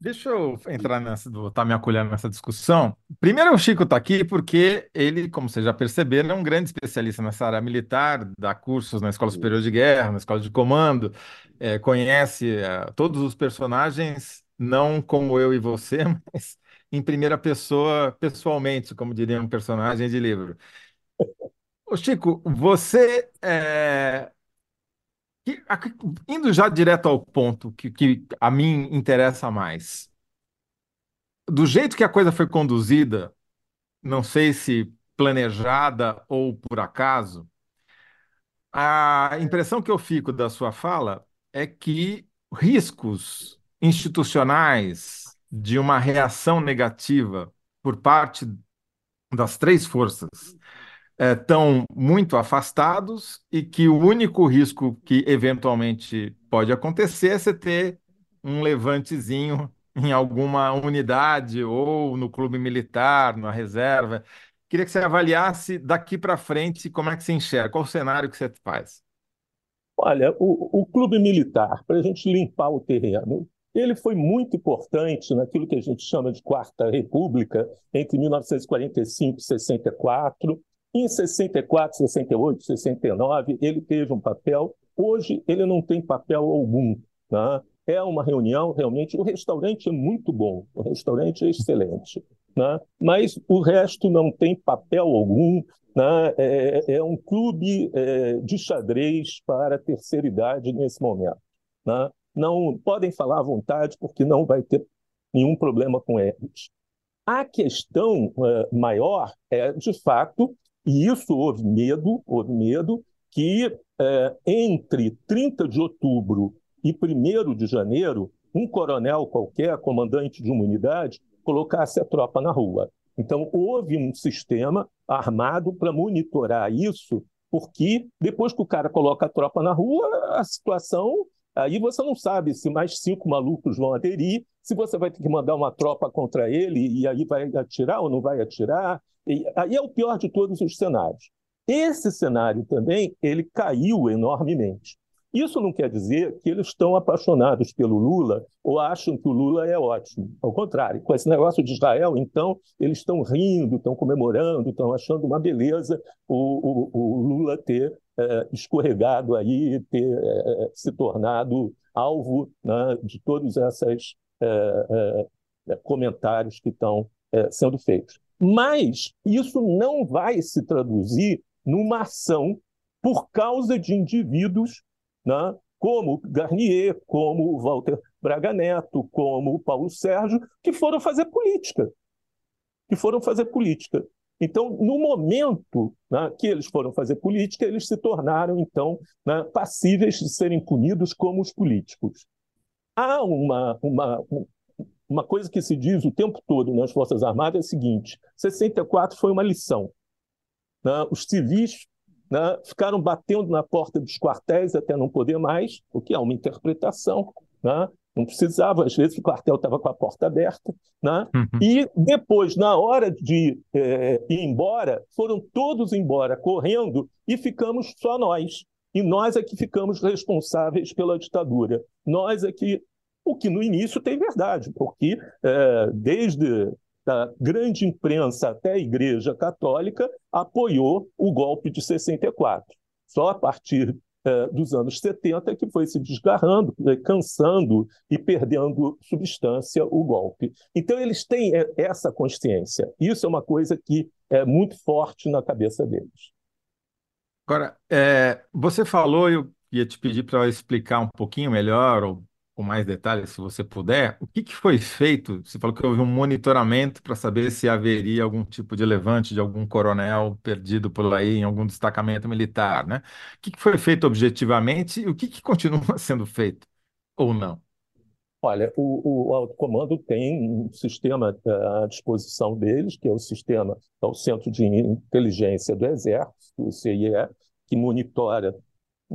Deixa eu entrar nessa, botar minha colher nessa discussão. Primeiro, o Chico está aqui porque ele, como vocês já perceberam, é um grande especialista nessa área militar, dá cursos na Escola Superior de Guerra, na Escola de Comando, é, conhece é, todos os personagens, não como eu e você, mas em primeira pessoa, pessoalmente, como diria um personagem de livro. Ô Chico, você é, Indo já direto ao ponto que, que a mim interessa mais. Do jeito que a coisa foi conduzida, não sei se planejada ou por acaso, a impressão que eu fico da sua fala é que riscos institucionais de uma reação negativa por parte das três forças estão muito afastados e que o único risco que eventualmente pode acontecer é você ter um levantezinho em alguma unidade ou no clube militar, na reserva. Queria que você avaliasse daqui para frente como é que você enxerga, qual o cenário que você faz. Olha, o, o clube militar, para a gente limpar o terreno, ele foi muito importante naquilo que a gente chama de Quarta República, entre 1945 e 64, em 64, 68, 69, ele teve um papel. Hoje, ele não tem papel algum. Né? É uma reunião, realmente. O restaurante é muito bom, o restaurante é excelente. Né? Mas o resto não tem papel algum. Né? É, é um clube é, de xadrez para a terceira idade nesse momento. Não podem falar à vontade, porque não vai ter nenhum problema com eles. A questão é, maior é, de fato, e isso houve medo, houve medo que é, entre 30 de outubro e 1 de janeiro, um coronel qualquer, comandante de uma unidade, colocasse a tropa na rua. Então, houve um sistema armado para monitorar isso, porque depois que o cara coloca a tropa na rua, a situação. Aí você não sabe se mais cinco malucos vão aderir, se você vai ter que mandar uma tropa contra ele e aí vai atirar ou não vai atirar. E aí é o pior de todos os cenários. Esse cenário também ele caiu enormemente. Isso não quer dizer que eles estão apaixonados pelo Lula ou acham que o Lula é ótimo. Ao contrário, com esse negócio de Israel, então, eles estão rindo, estão comemorando, estão achando uma beleza o, o, o Lula ter é, escorregado aí, ter é, se tornado alvo né, de todos esses é, comentários que estão sendo feitos. Mas isso não vai se traduzir numa ação por causa de indivíduos né, como Garnier, como Walter Braga Neto, como Paulo Sérgio, que foram fazer política. Que foram fazer política. Então, no momento né, que eles foram fazer política, eles se tornaram, então, né, passíveis de serem punidos como os políticos. Há uma, uma, uma coisa que se diz o tempo todo nas Forças Armadas é o seguinte: 64 foi uma lição. Né? Os civis né, ficaram batendo na porta dos quartéis até não poder mais, o que é uma interpretação. Né? Não precisava, às vezes o quartel estava com a porta aberta. Né? Uhum. E depois, na hora de é, ir embora, foram todos embora, correndo, e ficamos só nós. E nós é que ficamos responsáveis pela ditadura. Nós é que o que no início tem verdade, porque é, desde a grande imprensa até a Igreja Católica apoiou o golpe de 64. Só a partir é, dos anos 70 que foi se desgarrando, é, cansando e perdendo substância o golpe. Então eles têm é, essa consciência. Isso é uma coisa que é muito forte na cabeça deles. Agora, é, você falou, eu ia te pedir para explicar um pouquinho melhor, ou com mais detalhes, se você puder, o que, que foi feito? Você falou que houve um monitoramento para saber se haveria algum tipo de levante de algum coronel perdido por aí em algum destacamento militar, né? O que, que foi feito objetivamente e o que, que continua sendo feito ou não? Olha, o, o alto comando tem um sistema à disposição deles, que é o sistema, é o Centro de Inteligência do Exército, o CIE, que monitora,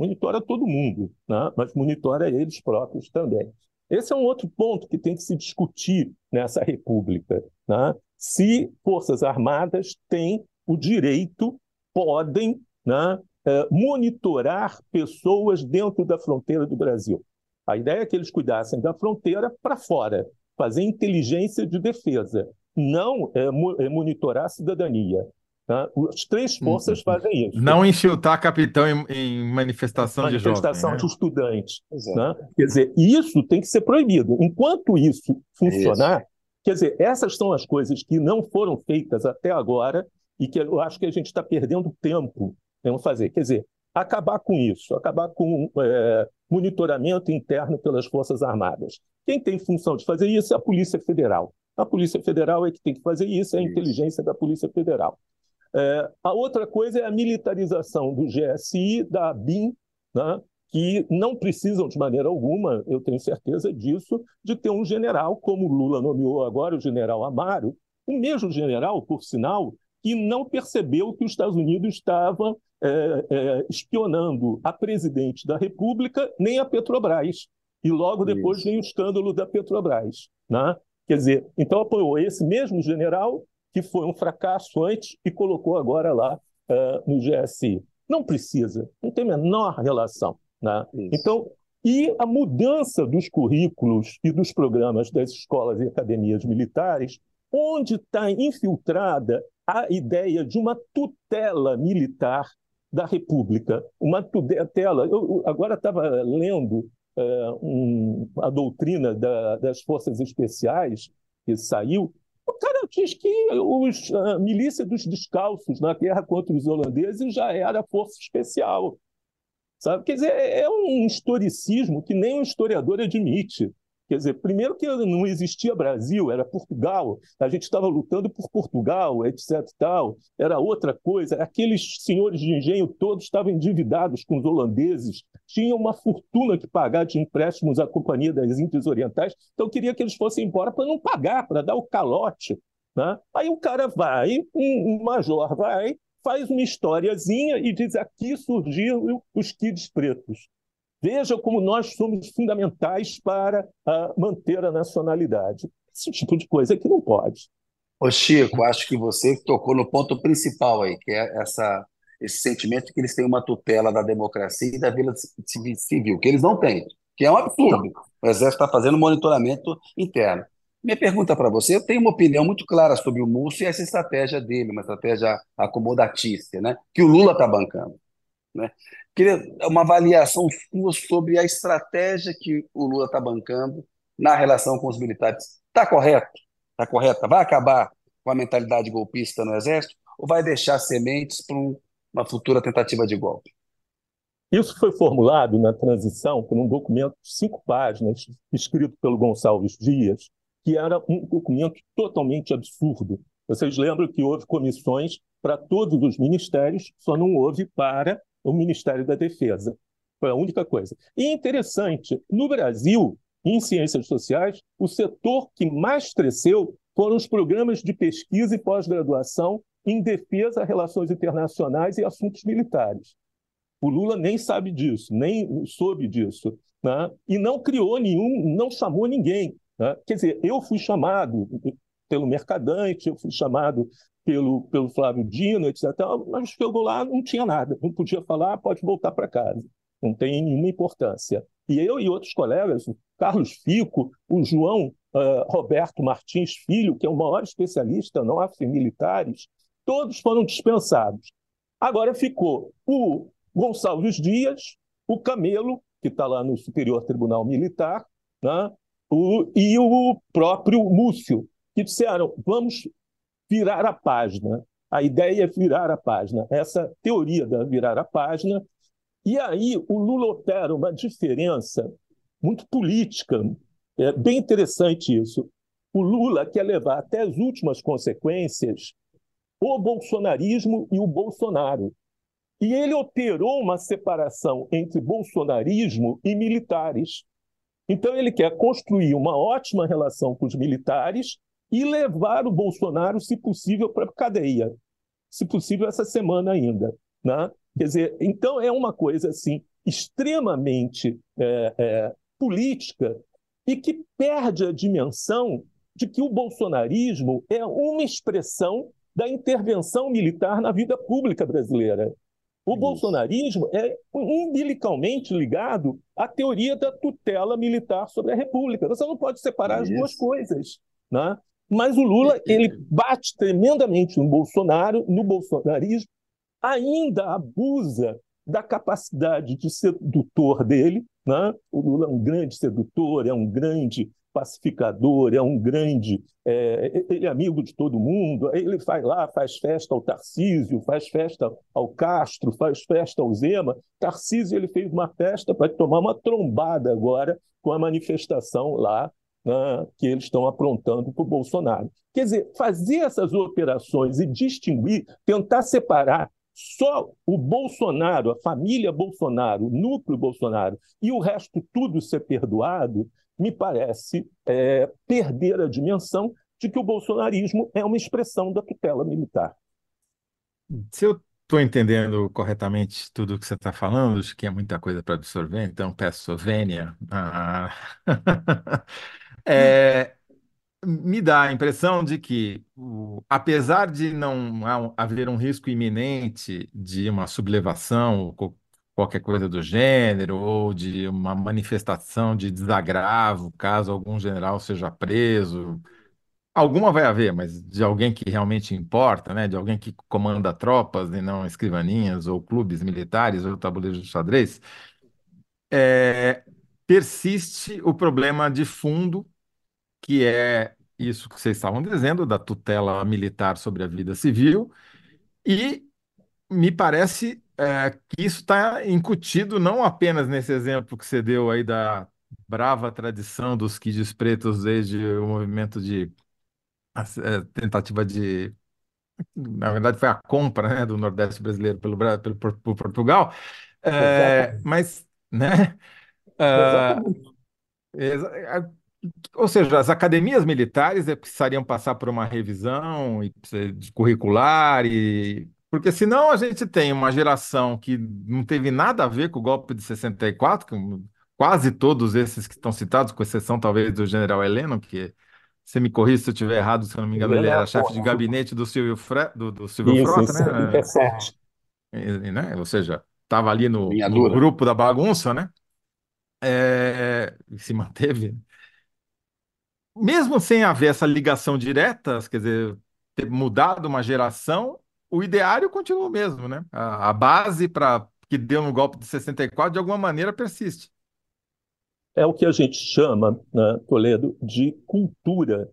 monitora todo mundo, né? mas monitora eles próprios também. Esse é um outro ponto que tem que se discutir nessa república. Né? Se Forças Armadas têm o direito, podem né, eh, monitorar pessoas dentro da fronteira do Brasil. A ideia é que eles cuidassem da fronteira para fora, fazer inteligência de defesa, não é, é monitorar a cidadania. Tá? As três forças uhum. fazem isso. Não infiltrar capitão em, em manifestação, manifestação de jovens. Manifestação de estudantes. Né? Quer dizer, isso tem que ser proibido. Enquanto isso funcionar, isso. quer dizer, essas são as coisas que não foram feitas até agora e que eu acho que a gente está perdendo tempo em fazer. Quer dizer, acabar com isso, acabar com é, monitoramento interno pelas Forças Armadas. Quem tem função de fazer isso é a Polícia Federal. A Polícia Federal é que tem que fazer isso, é a inteligência da Polícia Federal. É, a outra coisa é a militarização do GSI, da ABIN, né, que não precisam de maneira alguma, eu tenho certeza disso, de ter um general, como Lula nomeou agora o general Amaro, o mesmo general, por sinal, que não percebeu que os Estados Unidos estavam é, é, espionando a presidente da República, nem a Petrobras. E logo depois Isso. vem o escândalo da Petrobras. Né? Quer dizer, então apoiou esse mesmo general que foi um fracasso antes e colocou agora lá uh, no GSI. Não precisa, não tem a menor relação. Né? Então, e a mudança dos currículos e dos programas das escolas e academias militares, onde está infiltrada a ideia de uma tutela militar da República, uma tutela. Eu agora estava lendo é, um, a doutrina da, das forças especiais que saiu. O cara diz que os, a milícia dos descalços na guerra contra os holandeses já era força especial. Sabe? Quer dizer, é um historicismo que nem um historiador admite. Quer dizer, primeiro que não existia Brasil, era Portugal, a gente estava lutando por Portugal, etc. Tal. Era outra coisa. Aqueles senhores de engenho todos estavam endividados com os holandeses, tinham uma fortuna que pagar de empréstimos à Companhia das Índias Orientais, então queria que eles fossem embora para não pagar, para dar o calote. Né? Aí o cara vai, um, major vai, faz uma historiazinha e diz aqui surgiram os kids pretos. Veja como nós somos fundamentais para uh, manter a nacionalidade. Esse tipo de coisa que não pode. Ô Chico, acho que você tocou no ponto principal aí, que é essa, esse sentimento que eles têm uma tutela da democracia e da vida civil, que eles não têm, que é um absurdo. O Exército está fazendo monitoramento interno. Minha pergunta para você, eu tenho uma opinião muito clara sobre o Múcio e essa estratégia dele, uma estratégia acomodatícia, né? que o Lula está bancando. Né? Queria uma avaliação sua sobre a estratégia que o Lula está bancando na relação com os militares. Está correto? Está correta? Vai acabar com a mentalidade golpista no Exército ou vai deixar sementes para uma futura tentativa de golpe? Isso foi formulado na transição por um documento de cinco páginas, escrito pelo Gonçalves Dias, que era um documento totalmente absurdo. Vocês lembram que houve comissões para todos os ministérios, só não houve para o Ministério da Defesa. Foi a única coisa. E interessante, no Brasil, em ciências sociais, o setor que mais cresceu foram os programas de pesquisa e pós-graduação em defesa, relações internacionais e assuntos militares. O Lula nem sabe disso, nem soube disso, né? e não criou nenhum, não chamou ninguém. Né? Quer dizer, eu fui chamado pelo Mercadante, eu fui chamado pelo, pelo Flávio Dino, etc. Mas chegou lá, não tinha nada, não podia falar, pode voltar para casa, não tem nenhuma importância. E eu e outros colegas, o Carlos Fico, o João uh, Roberto Martins Filho, que é o maior especialista nosso em militares, todos foram dispensados. Agora ficou o Gonçalves Dias, o Camelo, que está lá no Superior Tribunal Militar, né? o, e o próprio Múcio, que disseram: vamos virar a página. A ideia é virar a página. Essa teoria da virar a página. E aí o Lula opera uma diferença muito política. É bem interessante isso. O Lula quer levar até as últimas consequências o bolsonarismo e o Bolsonaro. E ele operou uma separação entre bolsonarismo e militares. Então, ele quer construir uma ótima relação com os militares e levar o Bolsonaro, se possível, para a cadeia. Se possível, essa semana ainda. Né? Quer dizer, então é uma coisa assim extremamente é, é, política e que perde a dimensão de que o bolsonarismo é uma expressão da intervenção militar na vida pública brasileira. O Isso. bolsonarismo é umbilicalmente ligado à teoria da tutela militar sobre a República. Você não pode separar Isso. as duas coisas. Né? Mas o Lula ele bate tremendamente no Bolsonaro, no bolsonarismo, ainda abusa da capacidade de sedutor dele. Né? O Lula é um grande sedutor, é um grande pacificador, é um grande, é, ele é amigo de todo mundo, ele vai lá, faz festa ao Tarcísio, faz festa ao Castro, faz festa ao Zema. Tarcísio ele fez uma festa para tomar uma trombada agora com a manifestação lá né, que eles estão aprontando para o Bolsonaro. Quer dizer, fazer essas operações e distinguir, tentar separar só o Bolsonaro, a família Bolsonaro, o núcleo Bolsonaro, e o resto tudo ser perdoado, me parece é, perder a dimensão de que o bolsonarismo é uma expressão da tutela militar. Se eu estou entendendo corretamente tudo o que você está falando, acho que é muita coisa para absorver, então peço vênia. Ah. é, me dá a impressão de que, apesar de não haver um risco iminente de uma sublevação, ou qualquer coisa do gênero, ou de uma manifestação de desagravo, caso algum general seja preso, alguma vai haver, mas de alguém que realmente importa, né? de alguém que comanda tropas e não escrivaninhas, ou clubes militares, ou tabuleiros de xadrez, é, persiste o problema de fundo que é isso que vocês estavam dizendo, da tutela militar sobre a vida civil, e me parece é, que isso está incutido não apenas nesse exemplo que você deu aí da brava tradição dos quides pretos desde o movimento de é, tentativa de na verdade foi a compra né, do Nordeste brasileiro pelo, pelo por, Portugal, é, mas né, uh, ou seja, as academias militares é, precisariam passar por uma revisão curricular, e... porque senão a gente tem uma geração que não teve nada a ver com o golpe de 64, que quase todos esses que estão citados, com exceção talvez do general Heleno, que você me corrija se eu estiver errado, se eu não me engano, ele era chefe de gabinete do Silvio, Fre... do, do Silvio Isso, Frota, né? E, né? Ou seja, estava ali no, no, grupo da bagunça, né? É... Se manteve mesmo sem haver essa ligação direta, quer dizer, ter mudado uma geração, o ideário continua o mesmo, né? A, a base para que deu no golpe de 64, de alguma maneira, persiste. É o que a gente chama, né, Toledo, de cultura.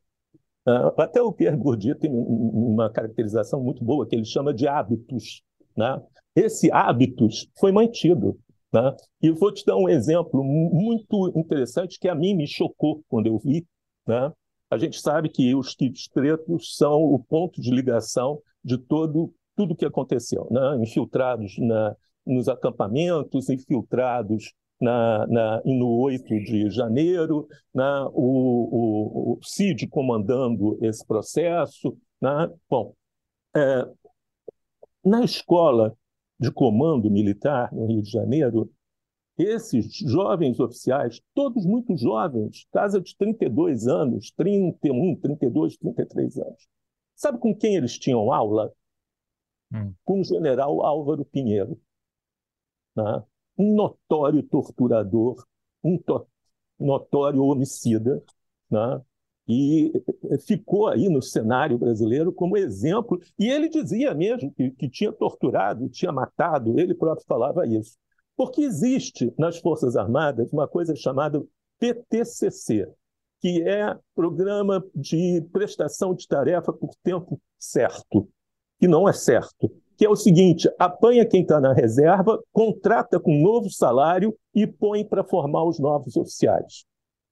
Uh, até o Pierre Bourdieu tem uma caracterização muito boa que ele chama de hábitos. Né? Esse hábitos foi mantido. Né? E vou te dar um exemplo muito interessante que a mim me chocou quando eu vi, né? A gente sabe que os kits pretos são o ponto de ligação de todo tudo que aconteceu, né? infiltrados na, nos acampamentos, infiltrados na, na, no 8 de janeiro, né? o, o, o CID comandando esse processo. Né? Bom, é, na escola de comando militar no Rio de Janeiro, esses jovens oficiais, todos muito jovens, casa de 32 anos, 31, 32, 33 anos. Sabe com quem eles tinham aula? Hum. Com o general Álvaro Pinheiro. Né? Um notório torturador, um to notório homicida, né? E ficou aí no cenário brasileiro como exemplo. E ele dizia mesmo que, que tinha torturado, tinha matado, ele próprio falava isso. Porque existe nas Forças Armadas uma coisa chamada PTCC, que é Programa de Prestação de Tarefa por Tempo Certo, que não é certo. Que é o seguinte: apanha quem está na reserva, contrata com novo salário e põe para formar os novos oficiais.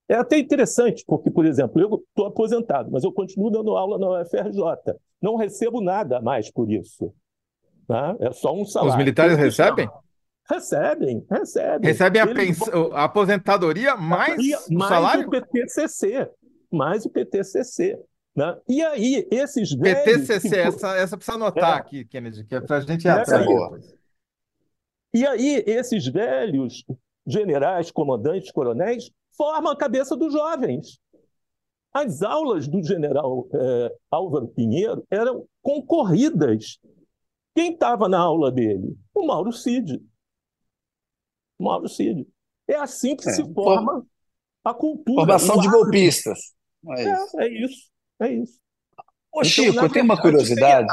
É até interessante, porque, por exemplo, eu estou aposentado, mas eu continuo dando aula na UFRJ. Não recebo nada mais por isso. Tá? É só um salário. Os militares recebem? Recebem, recebem. Recebem a, a aposentadoria mais, mais o salário? o PTCC, mais o PTCC. Né? E aí, esses velhos... PTCC, que... essa, essa precisa anotar é. aqui, Kennedy, que é para a gente ir atrás. E aí, esses velhos generais, comandantes, coronéis, formam a cabeça dos jovens. As aulas do general é, Álvaro Pinheiro eram concorridas. Quem estava na aula dele? O Mauro Cid. O Mauro Cid. É assim que é, se forma a cultura. Formação de golpistas. É, isso. É, é isso. É isso. Ô, então, Chico, eu tenho uma curiosidade.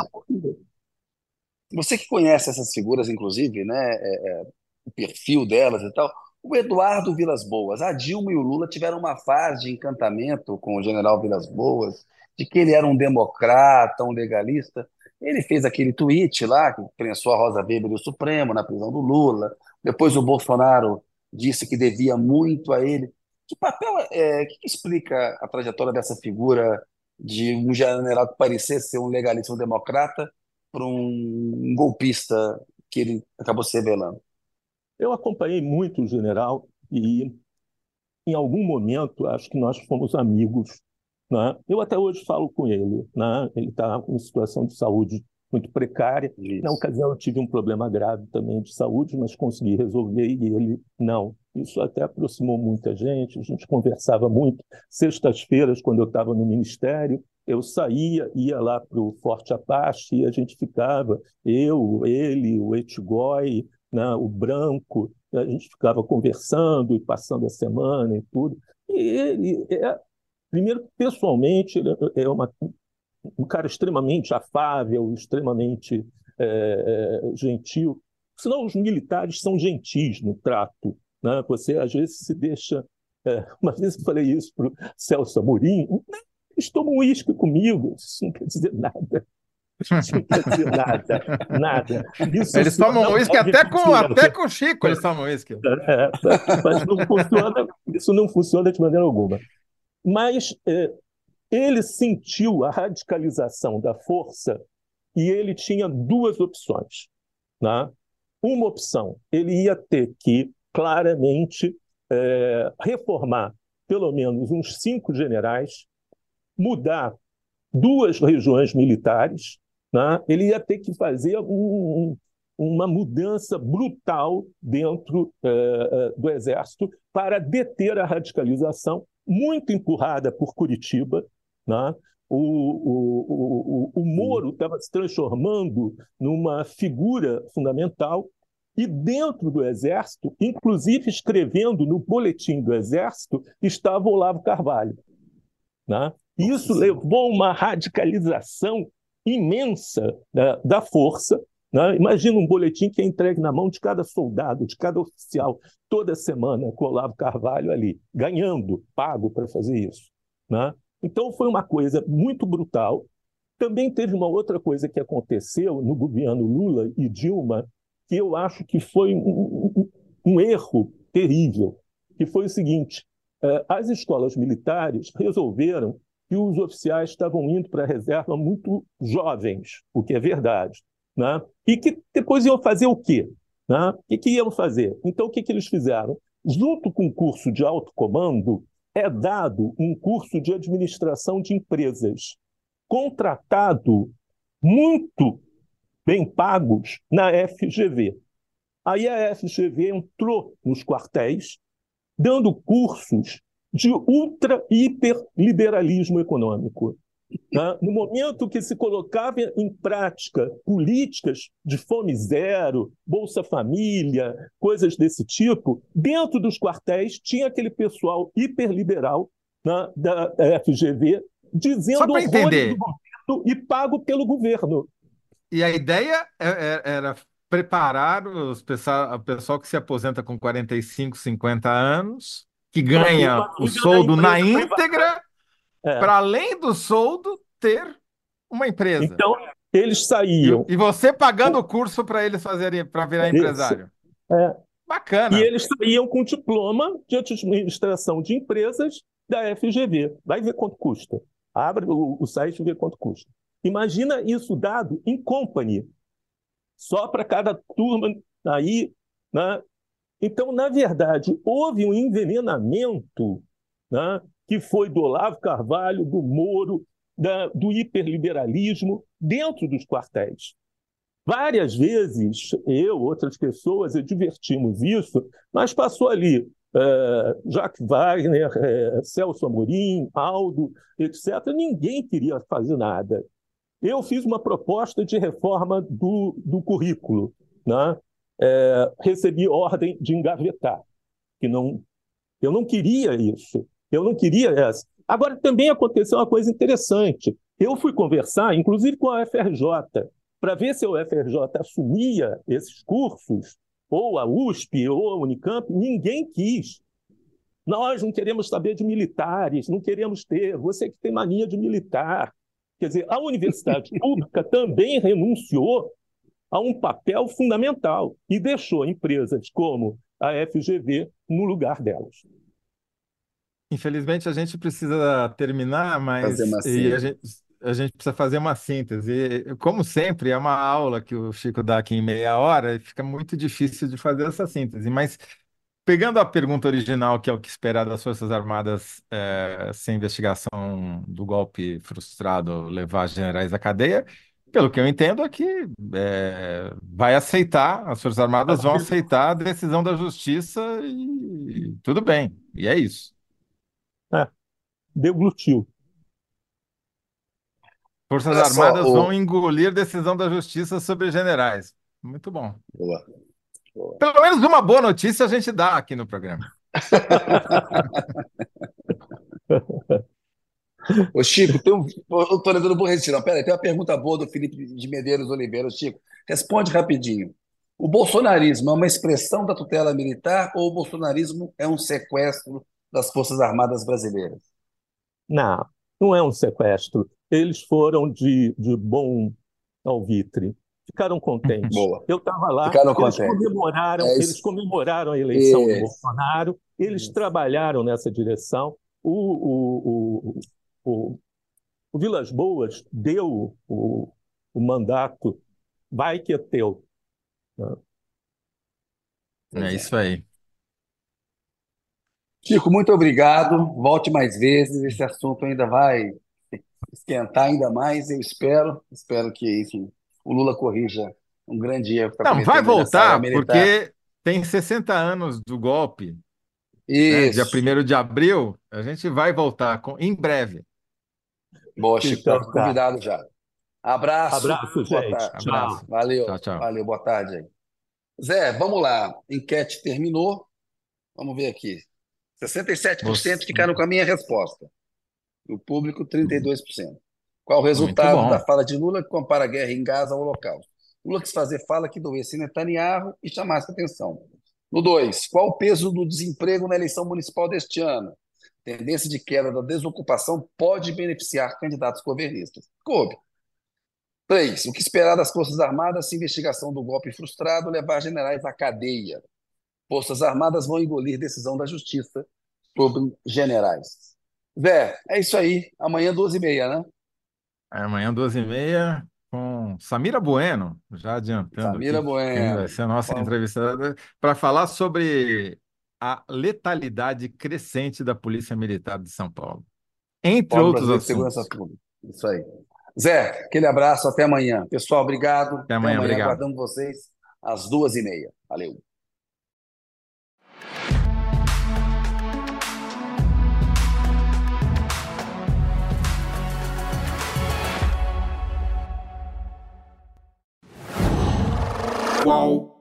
Você que conhece essas figuras, inclusive, né, é, é, o perfil delas e tal, o Eduardo Vilas Boas, a Dilma e o Lula tiveram uma fase de encantamento com o general Vilas Boas, de que ele era um democrata, um legalista. Ele fez aquele tweet lá, que prensou a Rosa Weber do Supremo na prisão do Lula. Depois o Bolsonaro disse que devia muito a ele. Que papel é, que, que explica a trajetória dessa figura de um general que parecia ser um legalista, um democrata, para um golpista que ele acabou se revelando? Eu acompanhei muito o general e, em algum momento, acho que nós fomos amigos. Né? Eu até hoje falo com ele. Né? Ele está em situação de saúde muito precária. Isso. Na ocasião, eu tive um problema grave também de saúde, mas consegui resolver e ele não. Isso até aproximou muita gente, a gente conversava muito. Sextas-feiras, quando eu estava no ministério, eu saía, ia lá para o Forte Apache e a gente ficava, eu, ele, o Etigói, né, o branco, a gente ficava conversando e passando a semana e tudo. E ele é, primeiro, pessoalmente, ele é uma, um cara extremamente afável, extremamente é, é, gentil. Senão os militares são gentis no trato. Né? Você, às vezes, se deixa... É, uma vez eu falei isso para o Celso Amorim, eles tomam uísque comigo, isso não quer dizer nada. Isso não quer dizer nada, nada. Isso eles tomam uísque até com, até com o Chico, eles tomam uísque. É, mas não funciona, isso não funciona de maneira alguma. Mas é, ele sentiu a radicalização da força e ele tinha duas opções. Né? Uma opção, ele ia ter que claramente é, reformar pelo menos uns cinco generais, mudar duas regiões militares, né? ele ia ter que fazer um, uma mudança brutal dentro uh, do Exército para deter a radicalização, muito empurrada por Curitiba. Né? O, o, o, o Moro estava se transformando numa figura fundamental e dentro do Exército, inclusive escrevendo no boletim do Exército, estava Olavo Carvalho. Né? Isso levou a uma radicalização imensa da, da força. Né? Imagina um boletim que é entregue na mão de cada soldado, de cada oficial, toda semana, com o Olavo Carvalho ali, ganhando, pago para fazer isso. Né? Então foi uma coisa muito brutal. Também teve uma outra coisa que aconteceu no governo Lula e Dilma, que eu acho que foi um, um, um erro terrível, que foi o seguinte: eh, as escolas militares resolveram que os oficiais estavam indo para a reserva muito jovens, o que é verdade. Né? E que depois iam fazer o quê? Né? O que, que iam fazer? Então, o que, que eles fizeram? Junto com o curso de alto comando, é dado um curso de administração de empresas, contratado muito bem pagos na FGV. Aí a FGV entrou nos quartéis, dando cursos de ultra hiper liberalismo econômico. Né? No momento que se colocava em prática políticas de fome zero, Bolsa Família, coisas desse tipo, dentro dos quartéis tinha aquele pessoal hiperliberal né, da FGV dizendo horrores entender. do governo e pago pelo governo. E a ideia é, é, era preparar os pessoal, o pessoal que se aposenta com 45, 50 anos que ganha o soldo na íntegra, é. para além do soldo, ter uma empresa. Então, eles saíam. E, e você pagando o curso para eles fazerem, para virar empresário. É. Bacana. E eles saíam com diploma de administração de empresas da FGV. Vai ver quanto custa. Abre o, o site e vê quanto custa. Imagina isso dado em company. Só para cada turma aí Né? Então, na verdade, houve um envenenamento né, que foi do Olavo Carvalho, do Moro, da, do hiperliberalismo dentro dos quartéis. Várias vezes, eu, outras pessoas, advertimos isso, mas passou ali uh, Jacques Wagner, uh, Celso Amorim, Aldo, etc. Ninguém queria fazer nada. Eu fiz uma proposta de reforma do, do currículo. Né? É, recebi ordem de engavetar, que não, eu não queria isso. Eu não queria essa. Agora, também aconteceu uma coisa interessante. Eu fui conversar, inclusive com a FRJ, para ver se o FRJ assumia esses cursos, ou a USP, ou a Unicamp, ninguém quis. Nós não queremos saber de militares, não queremos ter. Você que tem mania de militar. Quer dizer, a universidade pública também renunciou a um papel fundamental e deixou empresas como a FGV no lugar delas. Infelizmente, a gente precisa terminar, mas e a gente, a gente precisa fazer uma síntese. E, como sempre, é uma aula que o Chico dá aqui em meia hora e fica muito difícil de fazer essa síntese. Mas, pegando a pergunta original, que é o que esperar das Forças Armadas é, sem investigação do golpe frustrado levar generais à cadeia, pelo que eu entendo, é que é, vai aceitar, as Forças Armadas vão aceitar a decisão da Justiça e tudo bem. E é isso. É, deglutiu. Forças Olha Armadas só, vão o... engolir decisão da Justiça sobre generais. Muito bom. Boa. Boa. Pelo menos uma boa notícia a gente dá aqui no programa. Ô, Chico, tem um. Ô, Toledo, não. Peraí, tem uma pergunta boa do Felipe de Medeiros Oliveira. Chico, responde rapidinho. O bolsonarismo é uma expressão da tutela militar ou o bolsonarismo é um sequestro das Forças Armadas brasileiras? Não, não é um sequestro. Eles foram de, de bom alvitre. Ficaram contentes. Boa. Eu estava lá, Ficaram eles contentes. comemoraram, é eles comemoraram a eleição do Bolsonaro, eles trabalharam nessa direção. O, o, o, o, o Vilas Boas deu o, o mandato, vai que é teu. Né? É isso aí. Chico, muito obrigado. Volte mais vezes. Esse assunto ainda vai esquentar ainda mais. Eu espero, espero que enfim, o Lula corrija um grande erro. Não, vai voltar, porque tem 60 anos do golpe. Isso. Né? Dia 1 de abril, a gente vai voltar com, em breve. Boa, Chico, então, tá convidado já. Abraço. Abraço, gente. Abraço. Valeu. Tchau, tchau. Valeu, boa tarde aí. Zé, vamos lá. Enquete terminou. Vamos ver aqui. 67% Você... ficaram com a minha resposta. O público, 32%. Qual o resultado da fala de Lula que compara a guerra em Gaza ao local? Lula quis fazer fala que doesse Netanyahu e chamasse atenção. No 2, qual o peso do desemprego na eleição municipal deste ano? Tendência de queda da desocupação pode beneficiar candidatos governistas. Coube. 3. O que esperar das Forças Armadas se investigação do golpe frustrado levar generais à cadeia? Forças Armadas vão engolir decisão da Justiça sobre generais. Zé, é isso aí. Amanhã, 12h30, né? É, amanhã, 12h30, com Samira Bueno, já adiantando. Samira aqui, Bueno. Vai ser a nossa Bom. entrevistada, para falar sobre a letalidade crescente da Polícia Militar de São Paulo. Entre Paulo outros assuntos. Segurança Pública. Isso aí. Zé, aquele abraço, até amanhã. Pessoal, obrigado. Até amanhã, até amanhã obrigado. Aguardamos vocês às duas e meia. Valeu. Qual?